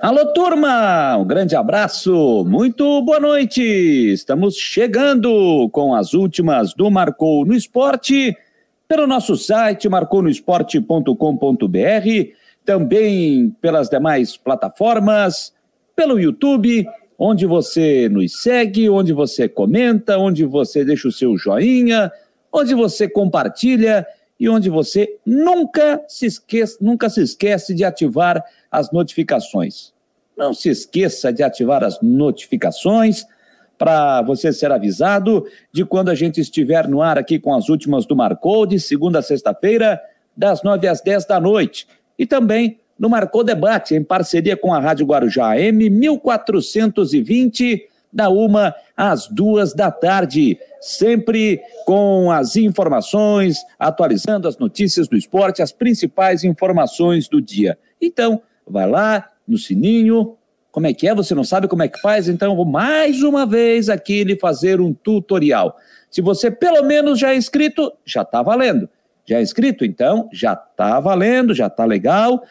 Alô, turma! Um grande abraço, muito boa noite! Estamos chegando com as últimas do Marcou no Esporte pelo nosso site marconoesporte.com.br, também pelas demais plataformas, pelo YouTube, onde você nos segue, onde você comenta, onde você deixa o seu joinha, onde você compartilha e onde você nunca se esquece, nunca se esquece de ativar as notificações. Não se esqueça de ativar as notificações para você ser avisado de quando a gente estiver no ar aqui com as últimas do Marcou, de segunda a sexta-feira, das nove às dez da noite. E também no Marcou Debate, em parceria com a Rádio Guarujá M 1420, da uma às duas da tarde. Sempre com as informações, atualizando as notícias do esporte, as principais informações do dia. Então, vai lá no sininho. Como é que é? Você não sabe como é que faz? Então, vou mais uma vez aqui lhe fazer um tutorial. Se você pelo menos já é inscrito, já está valendo. Já é inscrito? Então, já está valendo, já está legal.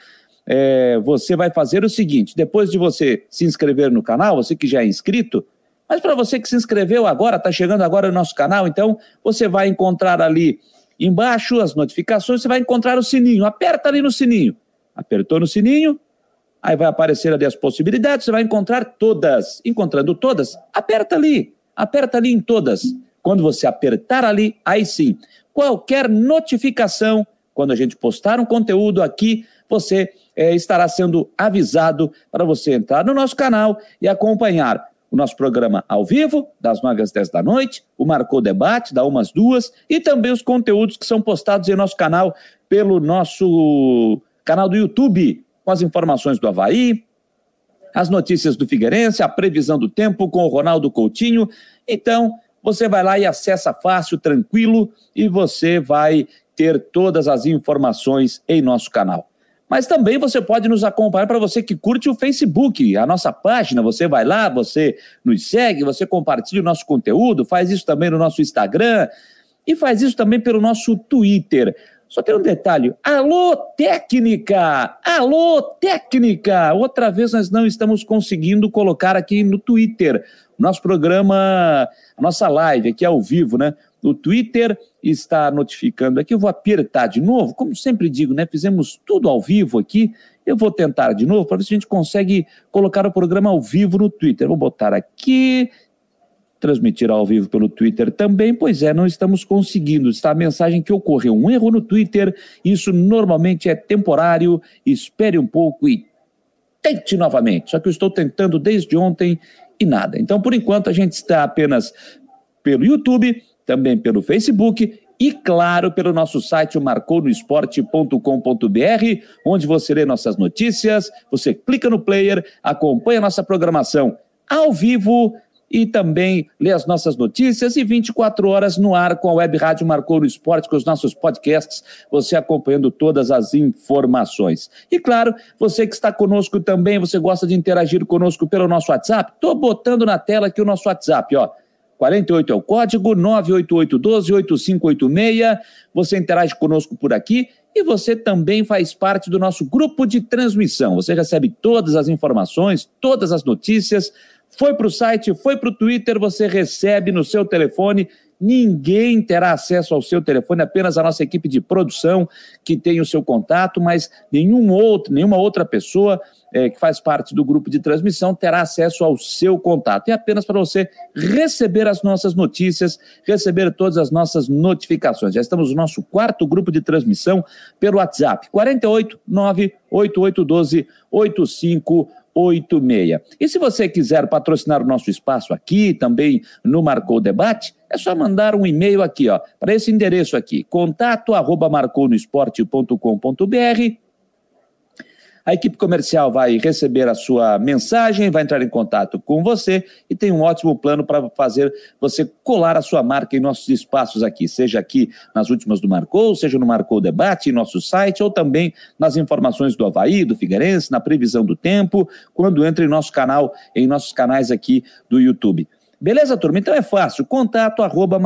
É, você vai fazer o seguinte: depois de você se inscrever no canal, você que já é inscrito, mas para você que se inscreveu agora, está chegando agora no nosso canal, então você vai encontrar ali embaixo as notificações, você vai encontrar o sininho. Aperta ali no sininho. Apertou no sininho, aí vai aparecer ali as possibilidades, você vai encontrar todas. Encontrando todas, aperta ali, aperta ali em todas. Quando você apertar ali, aí sim, qualquer notificação, quando a gente postar um conteúdo aqui, você é, estará sendo avisado para você entrar no nosso canal e acompanhar o nosso programa ao vivo, das 9 às 10 da noite, o Marcou Debate, da umas duas, e também os conteúdos que são postados em nosso canal pelo nosso canal do YouTube, com as informações do Havaí, as notícias do Figueirense, a previsão do tempo com o Ronaldo Coutinho. Então, você vai lá e acessa fácil, tranquilo, e você vai ter todas as informações em nosso canal. Mas também você pode nos acompanhar para você que curte o Facebook, a nossa página. Você vai lá, você nos segue, você compartilha o nosso conteúdo, faz isso também no nosso Instagram e faz isso também pelo nosso Twitter. Só tem um detalhe. Alô, técnica! Alô, técnica! Outra vez nós não estamos conseguindo colocar aqui no Twitter. Nosso programa, nossa live aqui ao vivo, né? O Twitter está notificando aqui. Eu vou apertar de novo, como sempre digo, né? Fizemos tudo ao vivo aqui. Eu vou tentar de novo para ver se a gente consegue colocar o programa ao vivo no Twitter. vou botar aqui, transmitir ao vivo pelo Twitter também. Pois é, não estamos conseguindo. Está a mensagem que ocorreu um erro no Twitter. Isso normalmente é temporário. Espere um pouco e tente novamente. Só que eu estou tentando desde ontem e nada. Então, por enquanto, a gente está apenas pelo YouTube também pelo Facebook e, claro, pelo nosso site marconoesporte.com.br, onde você lê nossas notícias, você clica no player, acompanha nossa programação ao vivo e também lê as nossas notícias e 24 horas no ar com a Web Rádio Marcou no Esporte, com os nossos podcasts, você acompanhando todas as informações. E claro, você que está conosco também, você gosta de interagir conosco pelo nosso WhatsApp, estou botando na tela aqui o nosso WhatsApp, ó, 48 é o código, 988128586. Você interage conosco por aqui e você também faz parte do nosso grupo de transmissão. Você recebe todas as informações, todas as notícias. Foi para o site, foi para o Twitter, você recebe no seu telefone. Ninguém terá acesso ao seu telefone, apenas a nossa equipe de produção que tem o seu contato, mas nenhum outro, nenhuma outra pessoa é, que faz parte do grupo de transmissão terá acesso ao seu contato. É apenas para você receber as nossas notícias, receber todas as nossas notificações. Já estamos no nosso quarto grupo de transmissão pelo WhatsApp, 48 98812 8586. E se você quiser patrocinar o nosso espaço aqui, também no Marcou Debate, é só mandar um e-mail aqui, ó, para esse endereço aqui, contato arroba marconoesporte.com.br a equipe comercial vai receber a sua mensagem, vai entrar em contato com você e tem um ótimo plano para fazer você colar a sua marca em nossos espaços aqui, seja aqui nas últimas do Marcou, seja no Marcou Debate, em nosso site, ou também nas informações do Havaí, do Figueirense, na previsão do tempo, quando entra em nosso canal, em nossos canais aqui do YouTube. Beleza, turma? Então é fácil. Contato arroba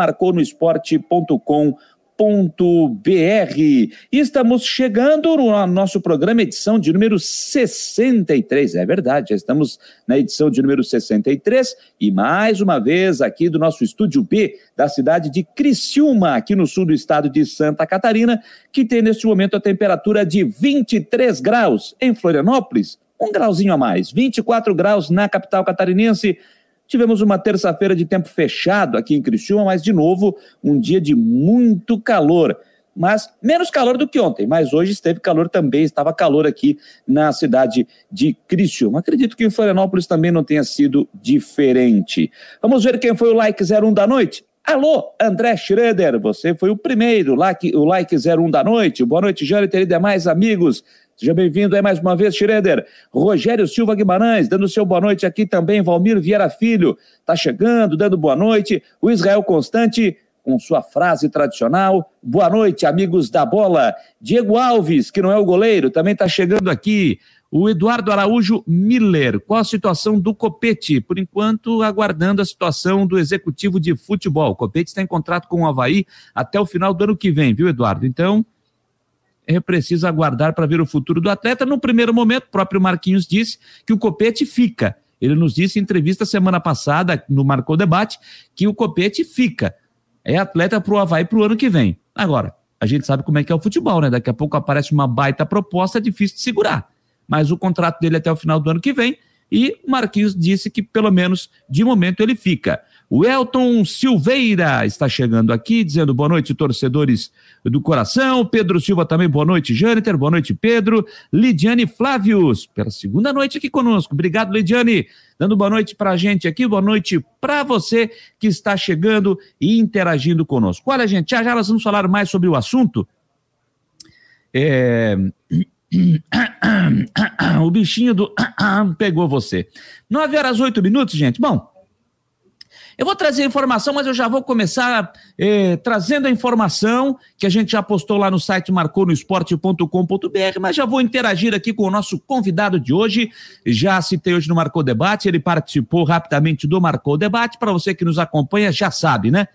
marconoesporte.com.br estamos chegando no nosso programa, edição de número 63. É verdade, já estamos na edição de número 63 e mais uma vez aqui do nosso estúdio B da cidade de Criciúma, aqui no sul do estado de Santa Catarina, que tem neste momento a temperatura de 23 graus. Em Florianópolis, um grauzinho a mais, 24 graus na capital catarinense. Tivemos uma terça-feira de tempo fechado aqui em Criciúma, mas de novo um dia de muito calor. Mas menos calor do que ontem, mas hoje esteve calor também, estava calor aqui na cidade de Criciúma. Acredito que em Florianópolis também não tenha sido diferente. Vamos ver quem foi o like 01 da noite. Alô, André Schroeder, você foi o primeiro, like, o like 01 da noite. Boa noite, Jâniter e demais amigos. Seja bem-vindo aí mais uma vez, Schroeder. Rogério Silva Guimarães, dando seu boa noite aqui também. Valmir Vieira Filho, tá chegando, dando boa noite. O Israel Constante, com sua frase tradicional. Boa noite, amigos da bola. Diego Alves, que não é o goleiro, também está chegando aqui. O Eduardo Araújo Miller, qual a situação do Copete? Por enquanto, aguardando a situação do executivo de futebol. O Copete está em contrato com o Havaí até o final do ano que vem, viu, Eduardo? Então, é preciso aguardar para ver o futuro do atleta. No primeiro momento, o próprio Marquinhos disse que o Copete fica. Ele nos disse em entrevista semana passada, no Marcou Debate, que o Copete fica. É atleta para o Havaí para o ano que vem. Agora, a gente sabe como é que é o futebol, né? Daqui a pouco aparece uma baita proposta, é difícil de segurar. Mas o contrato dele é até o final do ano que vem, e o Marquinhos disse que, pelo menos, de momento, ele fica. O Elton Silveira está chegando aqui, dizendo boa noite, torcedores do coração. Pedro Silva também, boa noite, Jâniter, boa noite, Pedro. Lidiane Flávios, pela segunda noite aqui conosco. Obrigado, Lidiane, dando boa noite para a gente aqui, boa noite para você que está chegando e interagindo conosco. Olha, gente, já já nós vamos falar mais sobre o assunto. É... o bichinho do pegou você. Nove horas oito minutos, gente. Bom, eu vou trazer informação, mas eu já vou começar eh, trazendo a informação que a gente já postou lá no site marconosport.com.br, mas já vou interagir aqui com o nosso convidado de hoje. Já citei hoje no Marcou Debate, ele participou rapidamente do Marcou Debate. Para você que nos acompanha, já sabe, né?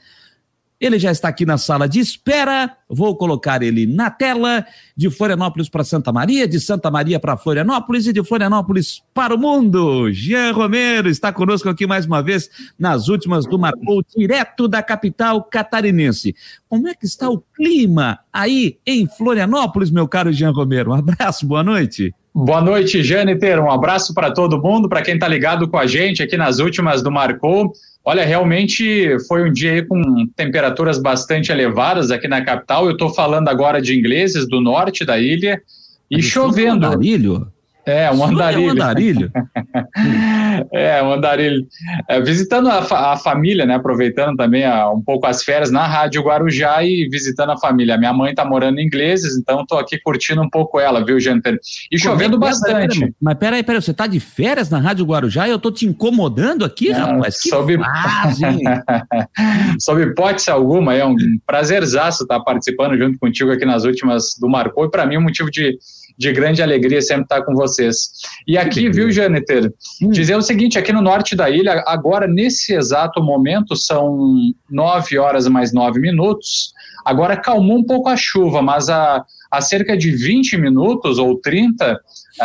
Ele já está aqui na sala de espera. Vou colocar ele na tela. De Florianópolis para Santa Maria, de Santa Maria para Florianópolis e de Florianópolis para o mundo. Jean Romero está conosco aqui mais uma vez nas últimas do Marcou, direto da capital catarinense. Como é que está o clima aí em Florianópolis, meu caro Jean Romero? Um abraço, boa noite. Boa noite, Jâniter. Um abraço para todo mundo, para quem está ligado com a gente aqui nas últimas do Marcou. Olha, realmente foi um dia com temperaturas bastante elevadas aqui na capital. Eu estou falando agora de ingleses do norte da ilha e chovendo. Andarilho? É, um andarilho. É um andarilho. é, um andarilho. É, visitando a, fa a, família, né? Aproveitando também a, um pouco as férias na Rádio Guarujá e visitando a família. Minha mãe está morando em ingleses, então estou aqui curtindo um pouco ela, viu, gente? E chovendo bastante. Pera, mas peraí, peraí, você está de férias na Rádio Guarujá e eu estou te incomodando aqui, Não, rapaz? Que sob... sob hipótese alguma, é um prazerzaço estar participando junto contigo aqui nas últimas do Marcou e para mim um motivo de de grande alegria sempre estar com vocês. E aqui, viu, Jâniter, hum. dizer o seguinte, aqui no norte da ilha, agora nesse exato momento, são nove horas mais nove minutos, agora calmou um pouco a chuva, mas há, há cerca de 20 minutos ou 30,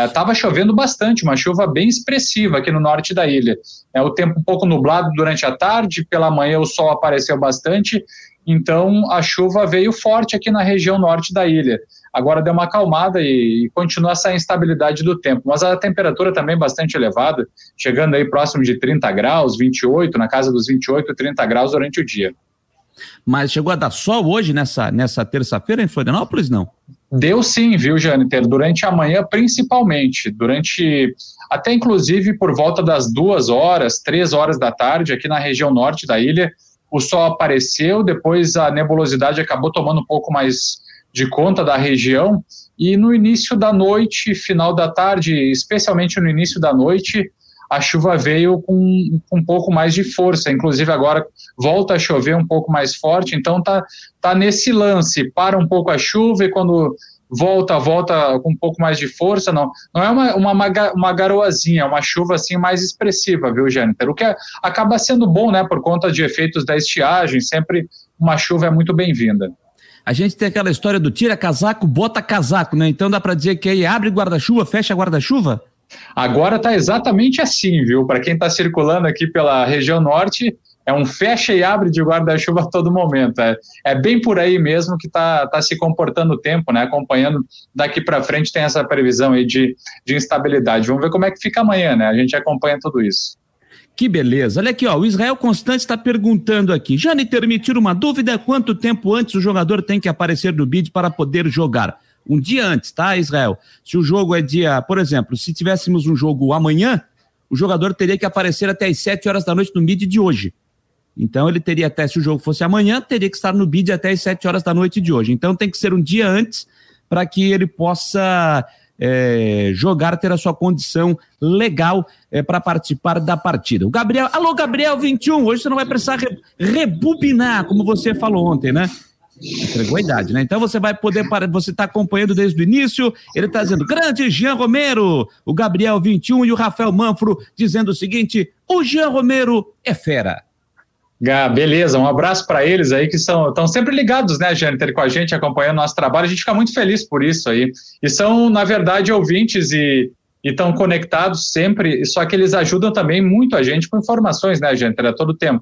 estava eh, chovendo bastante, uma chuva bem expressiva aqui no norte da ilha. É o tempo um pouco nublado durante a tarde, pela manhã o sol apareceu bastante, então a chuva veio forte aqui na região norte da ilha agora deu uma acalmada e, e continua essa instabilidade do tempo. Mas a temperatura também bastante elevada, chegando aí próximo de 30 graus, 28, na casa dos 28, 30 graus durante o dia. Mas chegou a dar sol hoje nessa, nessa terça-feira em Florianópolis, não? Deu sim, viu, Jâniter? Durante a manhã, principalmente. Durante, até inclusive por volta das duas horas, três horas da tarde, aqui na região norte da ilha, o sol apareceu, depois a nebulosidade acabou tomando um pouco mais de conta da região. E no início da noite, final da tarde, especialmente no início da noite, a chuva veio com, com, um pouco mais de força. Inclusive agora volta a chover um pouco mais forte. Então tá, tá nesse lance. Para um pouco a chuva e quando volta, volta com um pouco mais de força. Não, não é uma, uma, uma garoazinha, é uma chuva assim mais expressiva, viu, Jâniter? O que é, acaba sendo bom, né, por conta de efeitos da estiagem. Sempre uma chuva é muito bem-vinda. A gente tem aquela história do tira casaco, bota casaco, né? Então dá para dizer que aí abre guarda-chuva, fecha guarda-chuva? Agora tá exatamente assim, viu? Para quem está circulando aqui pela região norte, é um fecha e abre de guarda-chuva a todo momento. É, é, bem por aí mesmo que está tá se comportando o tempo, né? Acompanhando daqui para frente tem essa previsão aí de, de instabilidade. Vamos ver como é que fica amanhã, né? A gente acompanha tudo isso. Que beleza. Olha aqui, ó, o Israel Constante está perguntando aqui. Jâniter, me tira uma dúvida: quanto tempo antes o jogador tem que aparecer no bid para poder jogar? Um dia antes, tá, Israel? Se o jogo é dia, por exemplo, se tivéssemos um jogo amanhã, o jogador teria que aparecer até às 7 horas da noite no bid de hoje. Então ele teria até, se o jogo fosse amanhã, teria que estar no bid até as 7 horas da noite de hoje. Então tem que ser um dia antes para que ele possa é, jogar, ter a sua condição legal é, para participar da partida. O Gabriel, alô Gabriel 21, hoje você não vai precisar re, como você falou ontem, né? Entregou a idade, né? Então você vai poder, você está acompanhando desde o início, ele está dizendo, grande Jean Romero, o Gabriel 21 e o Rafael Manfro dizendo o seguinte, o Jean Romero é fera. Gá, beleza, um abraço para eles aí que são estão sempre ligados, né, Jâniter, com a gente, acompanhando nosso trabalho. A gente fica muito feliz por isso aí. E são, na verdade, ouvintes e estão conectados sempre, só que eles ajudam também muito a gente com informações, né, Jâniter, a todo tempo.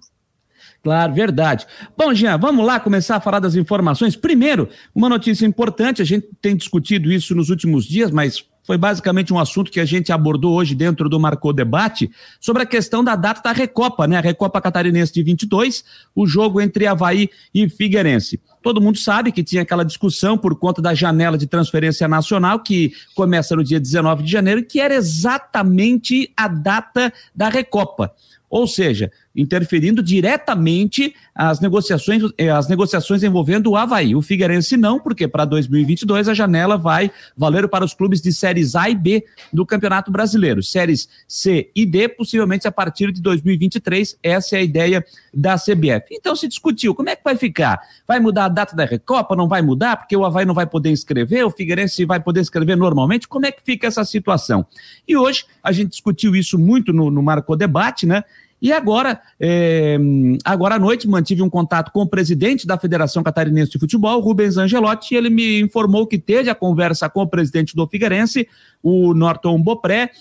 Claro, verdade. Bom, Jean, vamos lá começar a falar das informações. Primeiro, uma notícia importante, a gente tem discutido isso nos últimos dias, mas foi basicamente um assunto que a gente abordou hoje dentro do Marcou Debate, sobre a questão da data da Recopa, né? A Recopa Catarinense de 22, o jogo entre Havaí e Figueirense. Todo mundo sabe que tinha aquela discussão por conta da janela de transferência nacional, que começa no dia 19 de janeiro, que era exatamente a data da Recopa. Ou seja, interferindo diretamente as negociações, eh, as negociações envolvendo o Havaí. O Figueirense não, porque para 2022 a janela vai valer para os clubes de séries A e B do Campeonato Brasileiro. Séries C e D, possivelmente a partir de 2023. Essa é a ideia da CBF. Então se discutiu como é que vai ficar. Vai mudar a data da Recopa? Não vai mudar? Porque o Havaí não vai poder inscrever, o Figueirense vai poder inscrever normalmente. Como é que fica essa situação? E hoje a gente discutiu isso muito no, no Marco Debate, né? E agora, é, agora à noite, mantive um contato com o presidente da Federação Catarinense de Futebol, Rubens Angelotti, e ele me informou que teve a conversa com o presidente do Figueirense, o Norton Bopré.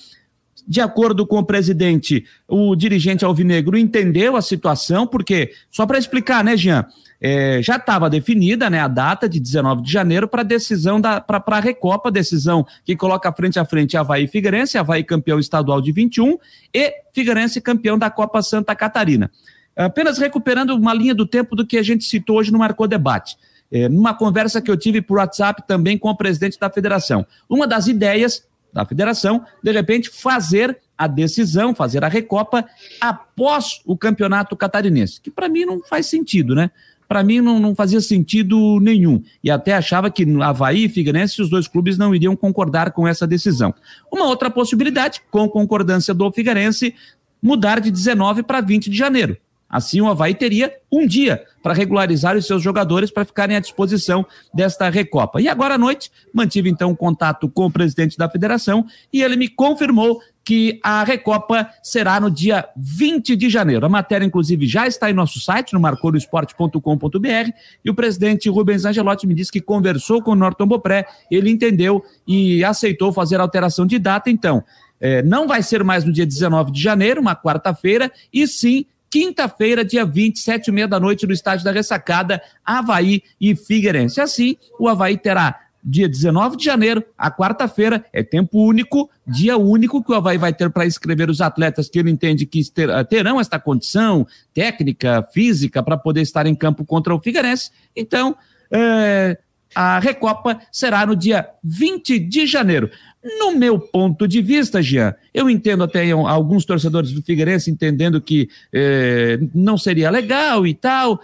De acordo com o presidente, o dirigente alvinegro entendeu a situação, porque, só para explicar, né, Jean? É, já estava definida né, a data de 19 de janeiro para a decisão para a Recopa, decisão que coloca frente a frente Havaí e Figueirense, Havaí campeão estadual de 21 e Figueirense campeão da Copa Santa Catarina. Apenas recuperando uma linha do tempo do que a gente citou hoje no Marcou Debate. É, numa conversa que eu tive por WhatsApp também com o presidente da federação. Uma das ideias da federação, de repente, fazer a decisão, fazer a recopa após o campeonato catarinense, que para mim não faz sentido, né? para mim não, não, fazia sentido nenhum. E até achava que Havaí e Figueirense os dois clubes não iriam concordar com essa decisão. Uma outra possibilidade, com concordância do Figueirense, mudar de 19 para 20 de janeiro. Assim, o Havaí teria um dia para regularizar os seus jogadores para ficarem à disposição desta Recopa. E agora à noite, mantive então contato com o presidente da federação e ele me confirmou que a Recopa será no dia 20 de janeiro. A matéria, inclusive, já está em nosso site, no marcoroesporte.com.br, e o presidente Rubens Angelotti me disse que conversou com o Norton Bopré, ele entendeu e aceitou fazer alteração de data, então. É, não vai ser mais no dia 19 de janeiro, uma quarta-feira, e sim quinta-feira, dia 20, sete e meia da noite, no estádio da Ressacada, Havaí e Figueirense. Assim, o Havaí terá dia 19 de janeiro, a quarta-feira, é tempo único, dia único que o Havaí vai ter para inscrever os atletas que ele entende que terão esta condição técnica, física, para poder estar em campo contra o Figueirense. Então, é, a Recopa será no dia 20 de janeiro. No meu ponto de vista, Jean, eu entendo até alguns torcedores do Figueirense entendendo que é, não seria legal e tal,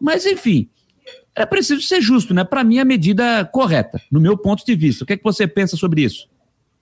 mas enfim, é preciso ser justo, né? Para mim, a medida correta, no meu ponto de vista. O que, é que você pensa sobre isso?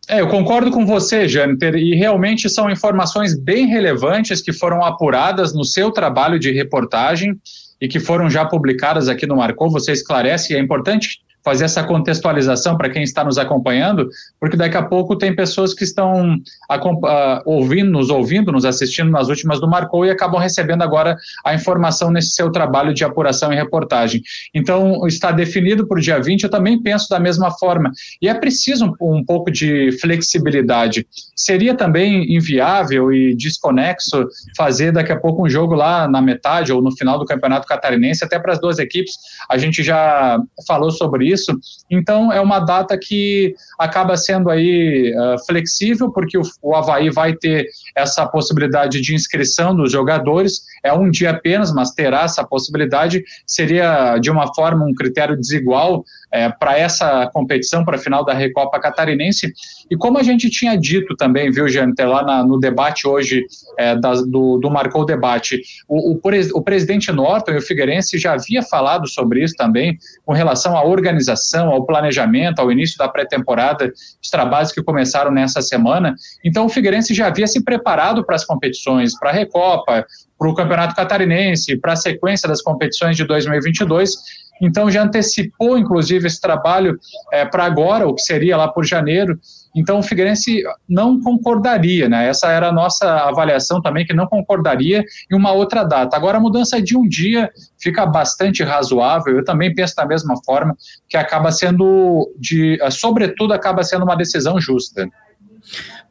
É, eu concordo com você, Jâniter, e realmente são informações bem relevantes que foram apuradas no seu trabalho de reportagem e que foram já publicadas aqui no Marcou. Você esclarece, e é importante fazer essa contextualização para quem está nos acompanhando, porque daqui a pouco tem pessoas que estão uh, ouvindo, nos ouvindo, nos assistindo nas últimas do Marcou e acabam recebendo agora a informação nesse seu trabalho de apuração e reportagem. Então, está definido para o dia 20, eu também penso da mesma forma. E é preciso um, um pouco de flexibilidade. Seria também inviável e desconexo fazer daqui a pouco um jogo lá na metade ou no final do Campeonato Catarinense, até para as duas equipes. A gente já falou sobre isso. Então, é uma data que acaba sendo aí uh, flexível, porque o, o Havaí vai ter essa possibilidade de inscrição dos jogadores. É um dia apenas, mas terá essa possibilidade. Seria, de uma forma, um critério desigual é, para essa competição, para a final da Recopa Catarinense. E como a gente tinha dito também, viu, Jâniter, lá na, no debate hoje é, da, do, do Marcou Debate, o, o, o, presidente Norton e o Figueirense já havia falado sobre isso também, com relação à organização, ao planejamento, ao início da pré-temporada, os trabalhos que começaram nessa semana. Então, o Figueirense já havia se preparado para as competições, para a Recopa, para o Campeonato Catarinense, para a sequência das competições de 2022 então já antecipou, inclusive, esse trabalho é, para agora, o que seria lá por janeiro. Então o Figueirense não concordaria, né? Essa era a nossa avaliação também, que não concordaria em uma outra data. Agora a mudança de um dia fica bastante razoável. Eu também penso da mesma forma, que acaba sendo, de, sobretudo, acaba sendo uma decisão justa.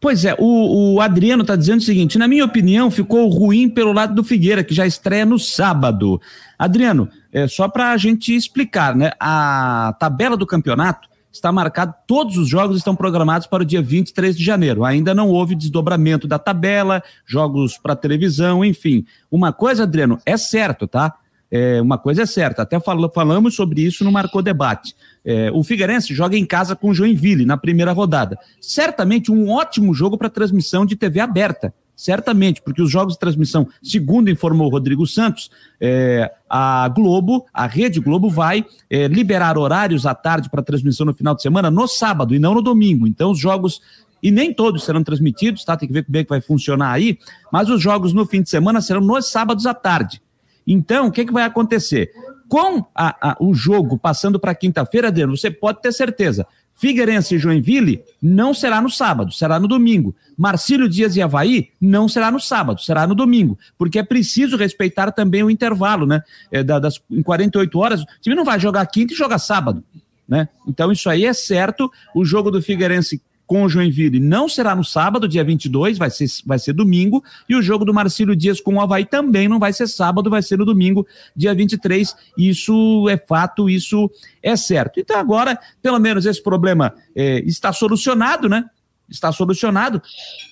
Pois é, o, o Adriano está dizendo o seguinte: na minha opinião, ficou ruim pelo lado do Figueira, que já estreia no sábado. Adriano, é, só para a gente explicar, né? A tabela do campeonato está marcada, todos os jogos estão programados para o dia 23 de janeiro. Ainda não houve desdobramento da tabela, jogos para televisão, enfim. Uma coisa, Adriano, é certo, tá? É, uma coisa é certa, até fal falamos sobre isso no Marcou Debate. É, o Figueirense joga em casa com o Joinville na primeira rodada. Certamente um ótimo jogo para transmissão de TV aberta. Certamente, porque os jogos de transmissão, segundo informou o Rodrigo Santos, é, a Globo, a Rede Globo, vai é, liberar horários à tarde para transmissão no final de semana no sábado e não no domingo. Então, os jogos e nem todos serão transmitidos, tá? Tem que ver como é que vai funcionar aí, mas os jogos no fim de semana serão nos sábados à tarde. Então, o que, que vai acontecer? Com a, a, o jogo passando para quinta-feira, Adriano, você pode ter certeza. Figueirense e Joinville não será no sábado, será no domingo. Marcílio Dias e Havaí não será no sábado, será no domingo. Porque é preciso respeitar também o intervalo, né? É, das, em 48 horas, o time não vai jogar quinta e jogar sábado. Né? Então, isso aí é certo. O jogo do Figueirense com o Joinville não será no sábado, dia 22, vai ser, vai ser domingo, e o jogo do Marcílio Dias com o Havaí também não vai ser sábado, vai ser no domingo, dia 23. Isso é fato, isso é certo. Então agora, pelo menos esse problema é, está solucionado, né? Está solucionado.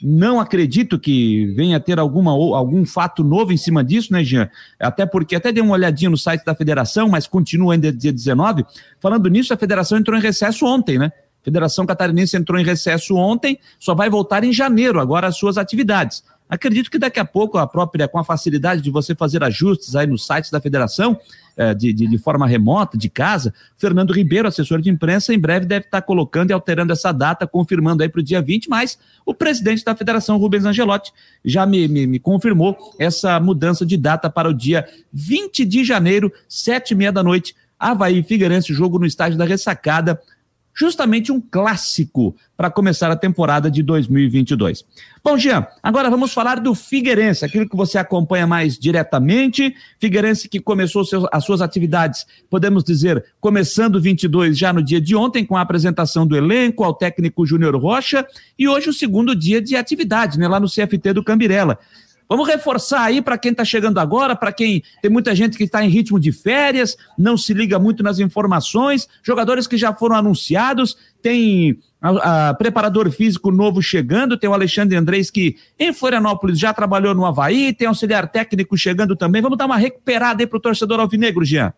Não acredito que venha ter alguma, algum fato novo em cima disso, né, Jean? Até porque até dei uma olhadinha no site da federação, mas continua ainda dia 19. Falando nisso, a federação entrou em recesso ontem, né? Federação Catarinense entrou em recesso ontem, só vai voltar em janeiro agora as suas atividades. Acredito que daqui a pouco a própria, com a facilidade de você fazer ajustes aí no site da federação, eh, de, de, de, forma remota, de casa, Fernando Ribeiro, assessor de imprensa, em breve deve estar colocando e alterando essa data, confirmando aí para o dia 20, mas o presidente da federação, Rubens Angelotti, já me, me, me confirmou essa mudança de data para o dia 20 de janeiro, sete e meia da noite, Havaí Figueirense, jogo no estádio da Ressacada, justamente um clássico para começar a temporada de 2022. Bom, Jean, agora vamos falar do Figueirense, aquilo que você acompanha mais diretamente. Figueirense que começou seus, as suas atividades, podemos dizer, começando 22 já no dia de ontem, com a apresentação do elenco ao técnico Júnior Rocha, e hoje o segundo dia de atividade, né, lá no CFT do Cambirela. Vamos reforçar aí para quem está chegando agora, para quem tem muita gente que está em ritmo de férias, não se liga muito nas informações, jogadores que já foram anunciados, tem a, a, preparador físico novo chegando, tem o Alexandre Andrés que em Florianópolis já trabalhou no Havaí, tem auxiliar técnico chegando também. Vamos dar uma recuperada aí para o torcedor alvinegro, Jean.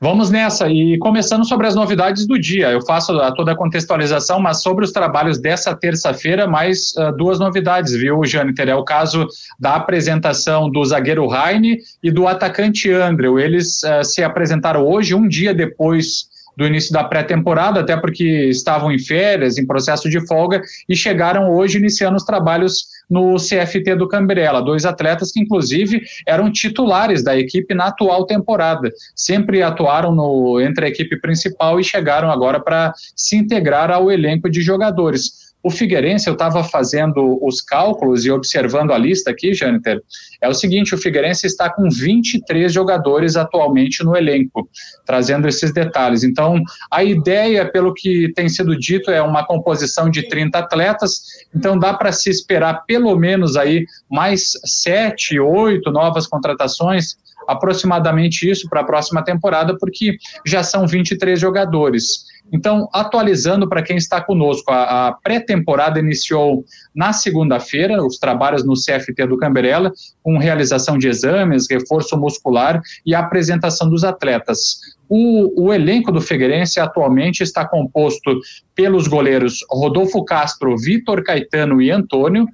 Vamos nessa. E começando sobre as novidades do dia. Eu faço a, toda a contextualização, mas sobre os trabalhos dessa terça-feira, mais uh, duas novidades, viu, Jâniter? É o caso da apresentação do zagueiro Raine e do atacante Andrew. Eles uh, se apresentaram hoje, um dia depois do início da pré-temporada, até porque estavam em férias, em processo de folga, e chegaram hoje iniciando os trabalhos no CFT do Cambrela, dois atletas que inclusive eram titulares da equipe na atual temporada, sempre atuaram no, entre a equipe principal e chegaram agora para se integrar ao elenco de jogadores. O Figueirense, eu estava fazendo os cálculos e observando a lista aqui, Jâniter, é o seguinte, o Figueirense está com 23 jogadores atualmente no elenco, trazendo esses detalhes. Então, a ideia, pelo que tem sido dito, é uma composição de 30 atletas, então dá para se esperar pelo menos aí mais sete, oito novas contratações, aproximadamente isso para a próxima temporada, porque já são 23 jogadores. Então, atualizando para quem está conosco, a, a pré-temporada iniciou na segunda-feira, os trabalhos no CFT do Camberela, com realização de exames, reforço muscular e apresentação dos atletas. O, o, elenco do Figueirense atualmente está composto pelos goleiros Rodolfo Castro, Vitor Caetano e Antônio.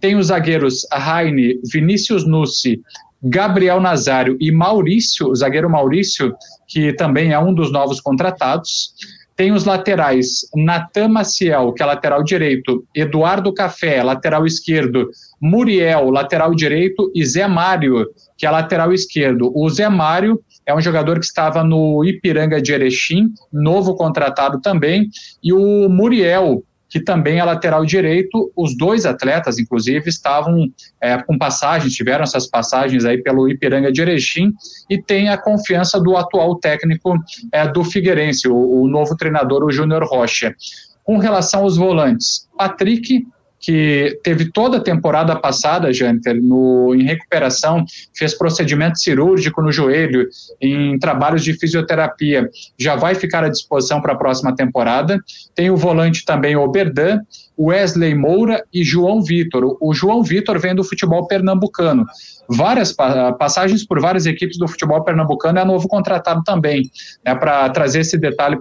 Tem os zagueiros Raine, Vinícius Nussi, Gabriel Nazário e Maurício, o zagueiro Maurício, que também é um dos novos contratados. Tem os laterais Natan Maciel, que é lateral direito, Eduardo Café, lateral esquerdo, Muriel, lateral direito, e Zé Mário, que é lateral esquerdo. O Zé Mário é um jogador que estava no Ipiranga de Erechim, novo contratado também, e o Muriel, que também é lateral direito. Os dois atletas, inclusive, estavam é, com passagens, tiveram essas passagens aí pelo Ipiranga de Erechim e tem a confiança do atual técnico é, do Figueirense, o, o novo treinador, o Júnior Rocha. Com relação aos volantes, Patrick que teve toda a temporada passada, Jâniter, no, em recuperação, fez procedimento cirúrgico no joelho, em trabalhos de fisioterapia, já vai ficar à disposição para a próxima temporada. Tem o volante também, o Oberdan, Wesley Moura e João Vitor. O João Vitor vem do futebol pernambucano várias passagens por várias equipes do futebol pernambucano, é novo contratado também. Né, para trazer esse detalhe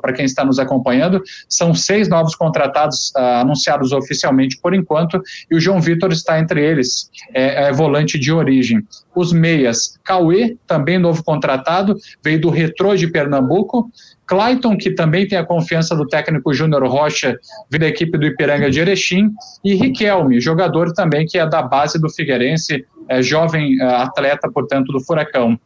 para quem está nos acompanhando, são seis novos contratados uh, anunciados oficialmente por enquanto, e o João Vitor está entre eles, é, é volante de origem. Os meias, Cauê, também novo contratado, veio do Retrô de Pernambuco, Clayton, que também tem a confiança do técnico Júnior Rocha, da equipe do Ipiranga de Erechim, e Riquelme, jogador também que é da base do Figueirense, é, jovem é, atleta, portanto, do Furacão.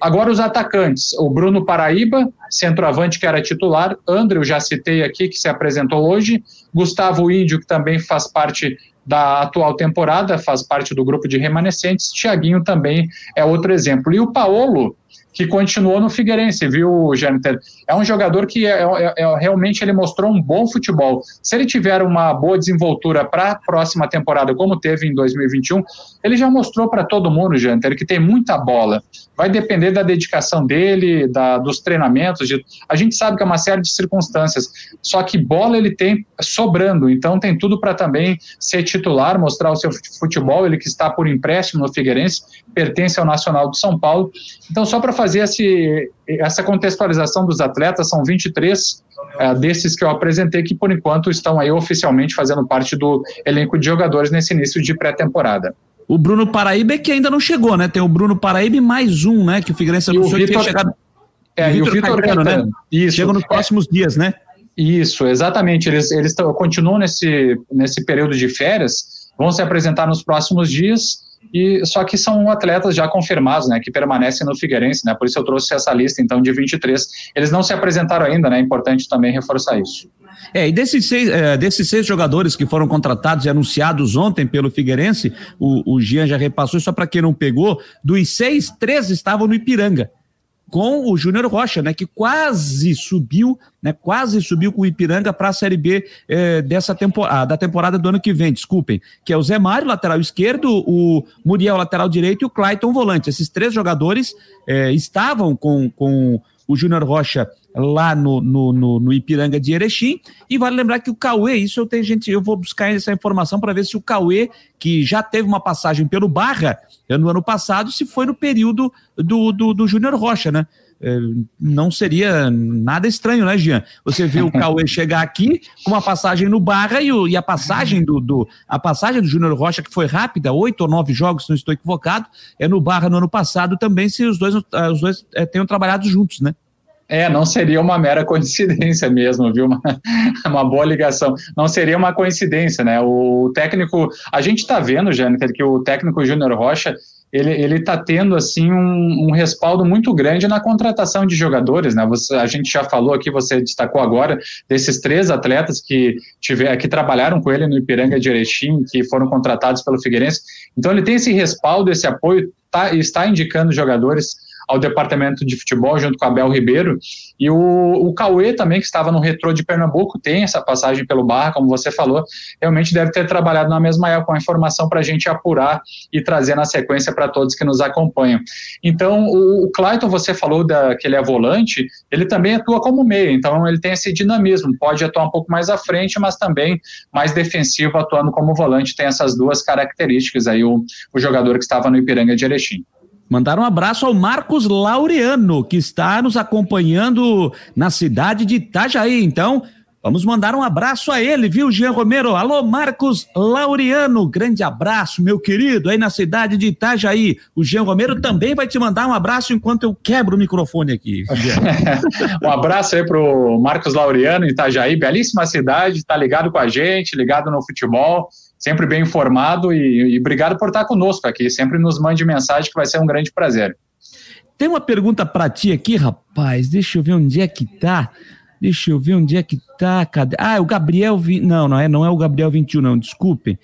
Agora os atacantes, o Bruno Paraíba, centroavante que era titular, André, eu já citei aqui, que se apresentou hoje, Gustavo Índio, que também faz parte da atual temporada, faz parte do grupo de remanescentes, Thiaguinho também é outro exemplo. E o Paolo, que continuou no Figueirense, viu, Jâniter? É um jogador que é, é, é, realmente ele mostrou um bom futebol. Se ele tiver uma boa desenvoltura para a próxima temporada, como teve em 2021, ele já mostrou para todo mundo, Jâniter, que tem muita bola. Vai depender da dedicação dele, da, dos treinamentos. De, a gente sabe que é uma série de circunstâncias, só que bola ele tem sobrando, então tem tudo para também ser titular, mostrar o seu futebol. Ele que está por empréstimo no Figueirense, pertence ao Nacional de São Paulo. Então, só para fazer fazer esse, essa contextualização dos atletas, são 23 é, desses que eu apresentei que, por enquanto, estão aí oficialmente fazendo parte do elenco de jogadores nesse início de pré-temporada. O Bruno Paraíba é que ainda não chegou, né? Tem o Bruno Paraíba e mais um, né? Que o Figueirense anunciou que tinha chegado. É, e o Vitor Caetano, né? Isso. Chega nos próximos é. dias, né? Isso, exatamente. Eles, eles continuam nesse, nesse período de férias, vão se apresentar nos próximos dias e só que são atletas já confirmados, né, que permanecem no Figueirense, né? Por isso eu trouxe essa lista então de 23. Eles não se apresentaram ainda, né? É importante também reforçar isso. É, e desses seis, é, desses seis jogadores que foram contratados e anunciados ontem pelo Figueirense, o, o Jean já repassou, só para quem não pegou, dos seis, três estavam no Ipiranga com o Júnior Rocha, né, que quase subiu, né, quase subiu com o Ipiranga para a Série B eh, dessa temporada, da temporada do ano que vem, desculpem, que é o Zé Mário, lateral esquerdo, o Muriel, lateral direito e o Clayton, volante. Esses três jogadores eh, estavam com, com o Júnior Rocha lá no, no, no, no, Ipiranga de Erechim. E vale lembrar que o Cauê, isso eu tenho gente, eu vou buscar essa informação para ver se o Cauê, que já teve uma passagem pelo Barra no ano passado, se foi no período do, do, do Júnior Rocha, né? É, não seria nada estranho, né, Jean? Você vê o Cauê chegar aqui com uma passagem no Barra e, o, e a passagem do, do a passagem do Júnior Rocha, que foi rápida, oito ou nove jogos, se não estou equivocado, é no Barra no ano passado também, se os dois, os dois é, tenham trabalhado juntos, né? É, não seria uma mera coincidência mesmo, viu? Uma, uma boa ligação. Não seria uma coincidência, né? O técnico, a gente está vendo, Jâniter, que o técnico Júnior Rocha ele está tendo assim um, um, respaldo muito grande na contratação de jogadores, né? Você, a gente já falou aqui, você destacou agora desses três atletas que tiver, que trabalharam com ele no Ipiranga de Erechim, que foram contratados pelo Figueirense. Então ele tem esse respaldo, esse apoio, tá, está indicando jogadores ao departamento de futebol junto com Abel Ribeiro. E o, o Cauê também, que estava no retrô de Pernambuco, tem essa passagem pelo Barra, como você falou, realmente deve ter trabalhado na mesma época a informação para a gente apurar e trazer na sequência para todos que nos acompanham. Então, o, o Clayton, você falou da, que ele é volante, ele também atua como meia, então ele tem esse dinamismo, pode atuar um pouco mais à frente, mas também mais defensivo, atuando como volante, tem essas duas características aí, o, o jogador que estava no Ipiranga de Erechim. Mandar um abraço ao Marcos Laureano, que está nos acompanhando na cidade de Itajaí. Então, vamos mandar um abraço a ele, viu, Jean Romero? Alô, Marcos Laureano, grande abraço, meu querido, aí na cidade de Itajaí. O Jean Romero também vai te mandar um abraço enquanto eu quebro o microfone aqui. um abraço aí pro Marcos Laureano, Itajaí, belíssima cidade, tá ligado com a gente, ligado no futebol sempre bem informado e, e obrigado por estar conosco aqui. Sempre nos mande mensagem que vai ser um grande prazer. Tem uma pergunta para ti aqui, rapaz. Deixa eu ver onde é que tá. Deixa eu ver onde é que tá. Cadê? Ah, é o Gabriel. Vi... Não, não é, não é o Gabriel 21, não. Desculpe.